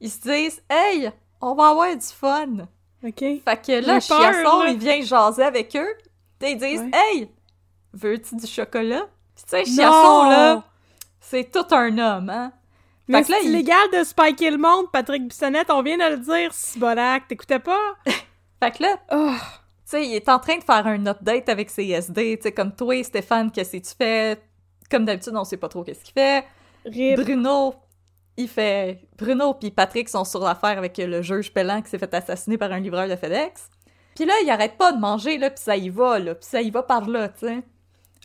ils se disent Hey, on va avoir du fun. OK. Fait que là, Chiasson, il vient jaser avec eux. Ils disent Ouais. Hey, veux-tu du chocolat? Puis tu sais, Chiasson, là, c'est tout un homme, hein. Mais Fait que là, c'est il- illégal de spiker le monde, Patrick Bissonnette. On vient de le dire, Sibolac. T'écoutais pas? [LAUGHS] Fait que là, Oh. tu sais, il est en train de faire un update avec ses SD, tu sais, comme toi, Stéphane, qu'est-ce que tu fais? Comme d'habitude, on sait pas trop qu'est-ce qu'il fait. Rip. Bruno, il fait... Bruno puis Patrick sont sur l'affaire avec le juge Pellant qui s'est fait assassiner par un livreur de FedEx. Puis là, il arrête pas de manger, là, puis ça y va, là, puis ça y va par là, tu sais.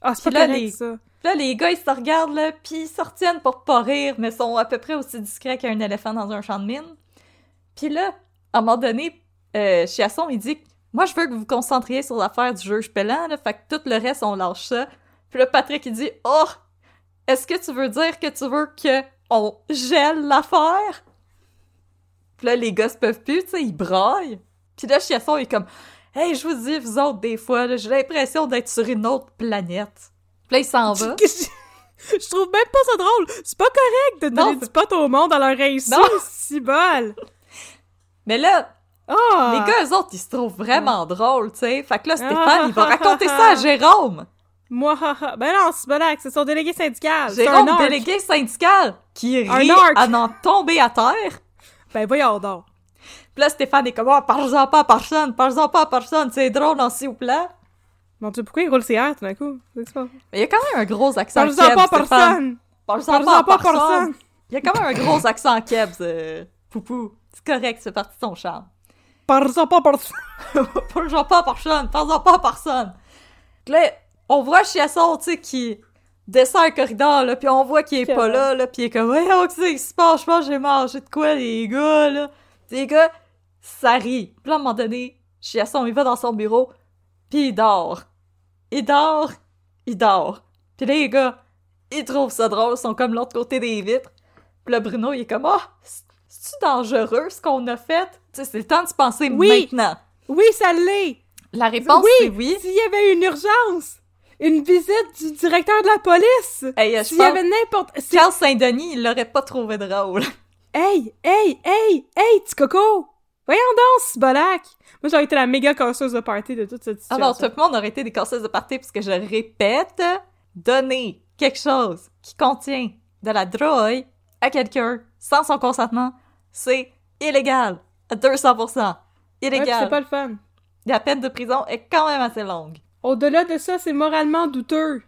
Ah, c'est pas là, correct, les- ça. Puis là, les gars, ils se regardent, là, puis ils se retiennent pour pas rire, mais sont à peu près aussi discrets qu'un éléphant dans un champ de mine. Puis là, à un moment donné, euh, Chiasson, il dit « Moi, je veux que vous vous concentriez sur l'affaire du juge Pellant, là, fait que tout le reste, on lâche ça. » Puis là, Patrick, il dit « Oh! Est-ce que tu veux dire que tu veux que on gèle l'affaire? » Puis là, les gars se peuvent plus, tu sais, ils braillent. Puis là, Chiasson est comme « Hey, je vous dis, vous autres, des fois, j'ai l'impression d'être sur une autre planète. » Puis là, il s'en va. [LAUGHS] Je trouve même pas ça drôle. C'est pas correct de donner Non, du pot au monde à leur réussite. Non. [LAUGHS] si bol. Mais là, Oh! les gars, eux autres, ils se trouvent vraiment drôles, tu sais. Fait que là, Ah. Stéphane, il va [LAUGHS] raconter ça à Jérôme. Moi, haha. Ben non, c'est Sibolac, c'est son délégué syndical. C'est un Jérôme, arc. délégué syndical, qui Un rit à n'en tomber à terre. Ben voyons donc. Puis là, Stéphane est comme, oh, parle-en pas à personne, parle-en pas à personne, c'est drôle en s'il vous plaît. Mon dieu, pourquoi il roule ses airs tout d'un coup? Mais il y a quand même un gros accent Parle-en keb, pas Stéphane. personne! Parle-en pas personne. personne! Il y a quand même un gros accent keb, poupou. C'est correct, c'est parti de son charme. Parle-en pas personne! [LAUGHS] Parle-en pas personne, parle-en pas à personne. Là, on voit Chiasson, tu sais, qui descend un corridor, là, puis on voit qu'il est pas là, là, puis il est comme, ouais, oh, qu'est-ce qui se passe? Je pense j'ai mangé de quoi, les gars, là? Les gars, ça rit. Puis là, à un moment donné, Chiasson, il va dans son bureau, puis il dort. Il dort, il dort. Puis les gars, ils trouvent ça drôle, ils sont comme l'autre côté des vitres. Puis là, Bruno, il est comme, ah, c'est-tu dangereux, ce qu'on a fait? Tu sais, c'est le temps de se penser Oui. maintenant. Oui, ça l'est! La réponse, oui! c'est oui. S'il y avait une urgence! Une visite du directeur de la police! Hey, S'il y avait n'importe... Charles Saint-Denis, il l'aurait pas trouvé drôle. Hey! Hey! Hey! Hey! Petit coco! Voyons donc, Sibolac! Moi, j'aurais été la méga casseuse de party de toute cette situation. Alors, tout le monde aurait été des casseuses de party, puisque je répète, donner quelque chose qui contient de la drogue à quelqu'un sans son consentement, c'est illégal. À 200%. Ouais, puis Illégal. c'est pas le fun. La peine de prison est quand même assez longue. Au-delà de ça, c'est moralement douteux.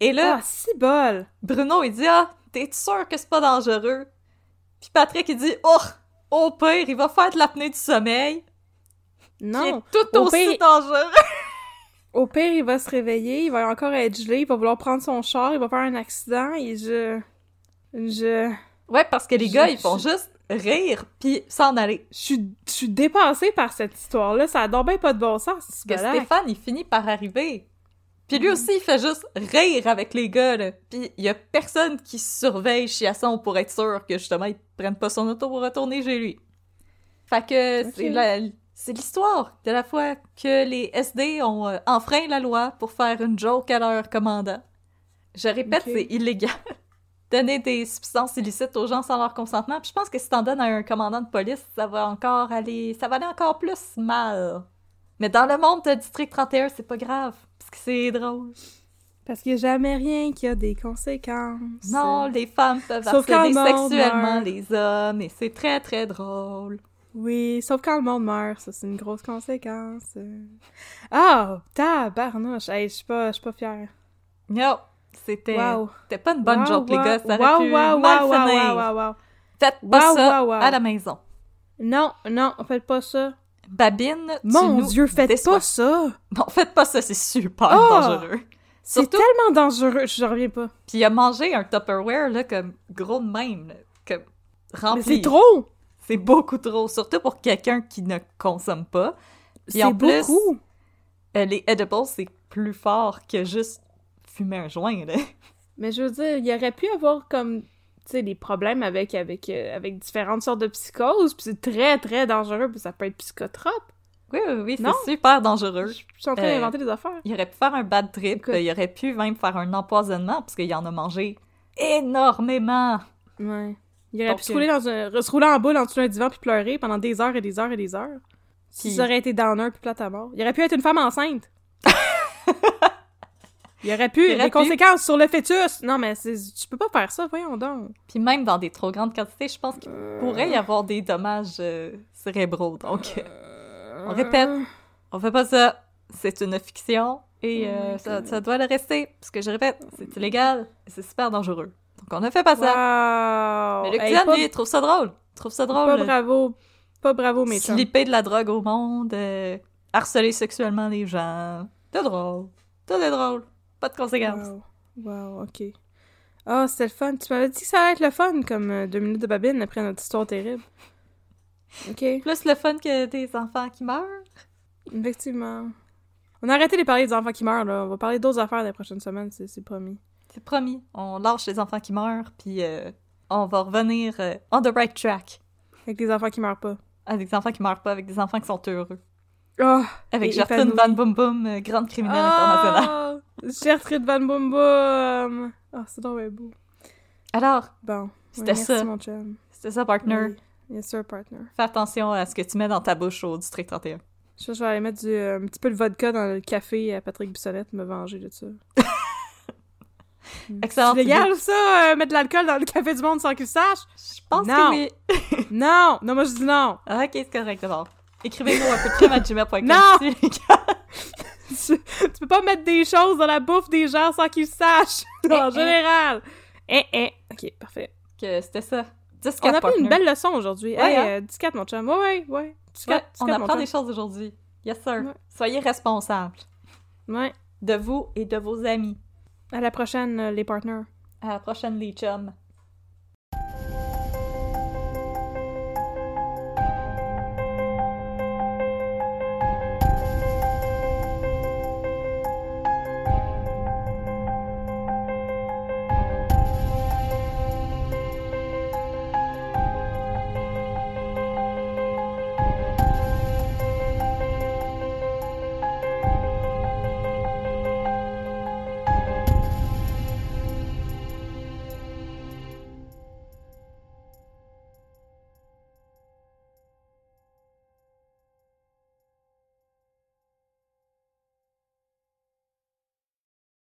Et là, Ah, si bol! Bruno, il dit Ah, t'es sûr que c'est pas dangereux? Puis Patrick, il dit Oh, au pire, il va faire de l'apnée du sommeil. qui est Non! tout Au aussi pire- dangereux. [LAUGHS] Au pire, il va se réveiller, il va encore être gelé, il va vouloir prendre son char, il va faire un accident, et je... Je... Ouais, parce que les Je- gars, ils font juste rire puis s'en aller. Je suis, dépassée par cette histoire-là, ça a donc ben pas de bon sens, Parce que. Stéphane, il finit par arriver. Puis lui aussi, il fait juste rire avec les gars, là. Puis il y a personne qui surveille Chiasson pour être sûr que, justement, ils prennent pas son auto pour retourner chez lui. Fait que c'est l'histoire de la fois que les SD ont euh, enfreint la loi pour faire une joke à leur commandant. Je répète, c'est illégal. [LAUGHS] Donner des substances illicites aux gens sans leur consentement. Puis je pense que si t'en donnes à un commandant de police, ça va encore aller... Ça va aller encore plus mal. Mais dans le monde de District 31, c'est pas grave. Parce que c'est drôle. Parce qu'il y a jamais rien qui a des conséquences. Non, les femmes peuvent Sauf harceler quand le monde sexuellement meurt. les hommes. Et c'est très, très drôle. Oui, sauf quand le monde meurt, ça c'est une grosse conséquence. Ah, tabarnouche! Hey, je suis pas, je suis pas fière. Yo, c'était Wow. c'était pas une bonne Wow, joke, les gars. Ça aurait wow, pu wow, mal wow, finir. wow, wow, wow. Faites pas ça à la maison. Non, non, faites pas ça. Babine, tu Mon nous Dieu, faites déçois. pas ça! Non, faites pas ça, c'est super Ah! dangereux. C'est tellement dangereux, je reviens pas. puis il a mangé un Tupperware, là, comme gros de même, là, comme Mais rempli. c'est trop! C'est beaucoup trop, surtout pour quelqu'un qui ne consomme pas. Puis C'est en plus, beaucoup! euh, les edibles, c'est plus fort que juste fumer un joint, là. [LAUGHS] Mais je veux dire, il y aurait pu avoir comme, tu sais, des problèmes avec, avec, euh, avec différentes sortes de psychoses, puis c'est très, très dangereux, puis ça peut être psychotrope. Oui, oui, oui, c'est super dangereux. Je suis en train Euh, d'inventer des affaires. Il aurait pu faire un bad trip, Écoute. il aurait pu même faire un empoisonnement, parce qu'il en a mangé énormément. Ouais. Il aurait Donc, pu se rouler, dans un, se rouler en boule en dessous d'un divan puis pleurer pendant des heures et des heures et des heures. Si Puis- ça aurait été downer puis plate à mort. Il aurait pu être une femme enceinte. [LAUGHS] Il aurait pu, des conséquences sur le fœtus. Non, mais c'est, tu peux pas faire ça, voyons donc. Puis même dans des trop grandes quantités, je pense qu'il pourrait y avoir des dommages euh, cérébraux. Donc, euh, on répète, on fait pas ça. C'est une fiction et euh, ça, ça doit le rester. Parce que je répète, c'est illégal et c'est super dangereux. Donc on ne fait pas ça. Wow! Mais Luc Hey, pas, lui, il trouve ça drôle. Il trouve ça drôle. pas bravo. Pas bravo, mes. Slipper de la drogue au monde, euh, harceler sexuellement les gens. C'est drôle. Tout est drôle. Pas de conséquences. Wow. Wow, ok. Ah, c'était le fun. Tu m'avais dit que ça allait être le fun, comme euh, deux minutes de babine après notre histoire terrible. Ok, Plus le fun que des enfants qui meurent. effectivement. On a arrêté de parler des enfants qui meurent, là. On va parler d'autres affaires les prochaines semaines, c'est promis. C'est promis. On lâche les enfants qui meurent, puis euh, on va revenir euh, on the right track. Avec des enfants qui meurent pas. Avec des enfants qui meurent pas, avec des enfants qui sont heureux. Ah! Avec Gertrude. Van Boom Boom, euh, grande criminelle internationale. Gertrude Van Boom Boom! Ah, c'est donc bien beau. Alors, Bon. C'était ça. C'était ça, partner? Oui. Yes, sir, partner. Fais attention à ce que tu mets dans ta bouche au District 31. Je je vais aller mettre du, euh, un petit peu de vodka dans le café à Patrick Bissonnette, me venger de ça. [LAUGHS] Excellent. C'est légal, ça, euh, mettre de l'alcool dans le café du monde sans qu'ils sachent? Je pense Non. que oui. [LAUGHS] Non! Non, moi, je dis non! ok, c'est correct, d'abord. Écrivez-nous un peu de crème à gmail.com. Non! [LAUGHS] tu, tu peux pas mettre des choses dans la bouffe des gens sans qu'ils sachent! [LAUGHS] en eh. général! Eh, eh! Ok, parfait. Que c'était ça. 10 On a pris une belle leçon aujourd'hui. Ouais, hey, hein? euh, 10 mon chum. Ouais, ouais, ouais. 10 Ouais, on apprend des choses aujourd'hui. Yes, sir. Ouais. Soyez responsables Ouais. de vous et de vos amis. À la prochaine, euh, les partners. À la prochaine, les chums.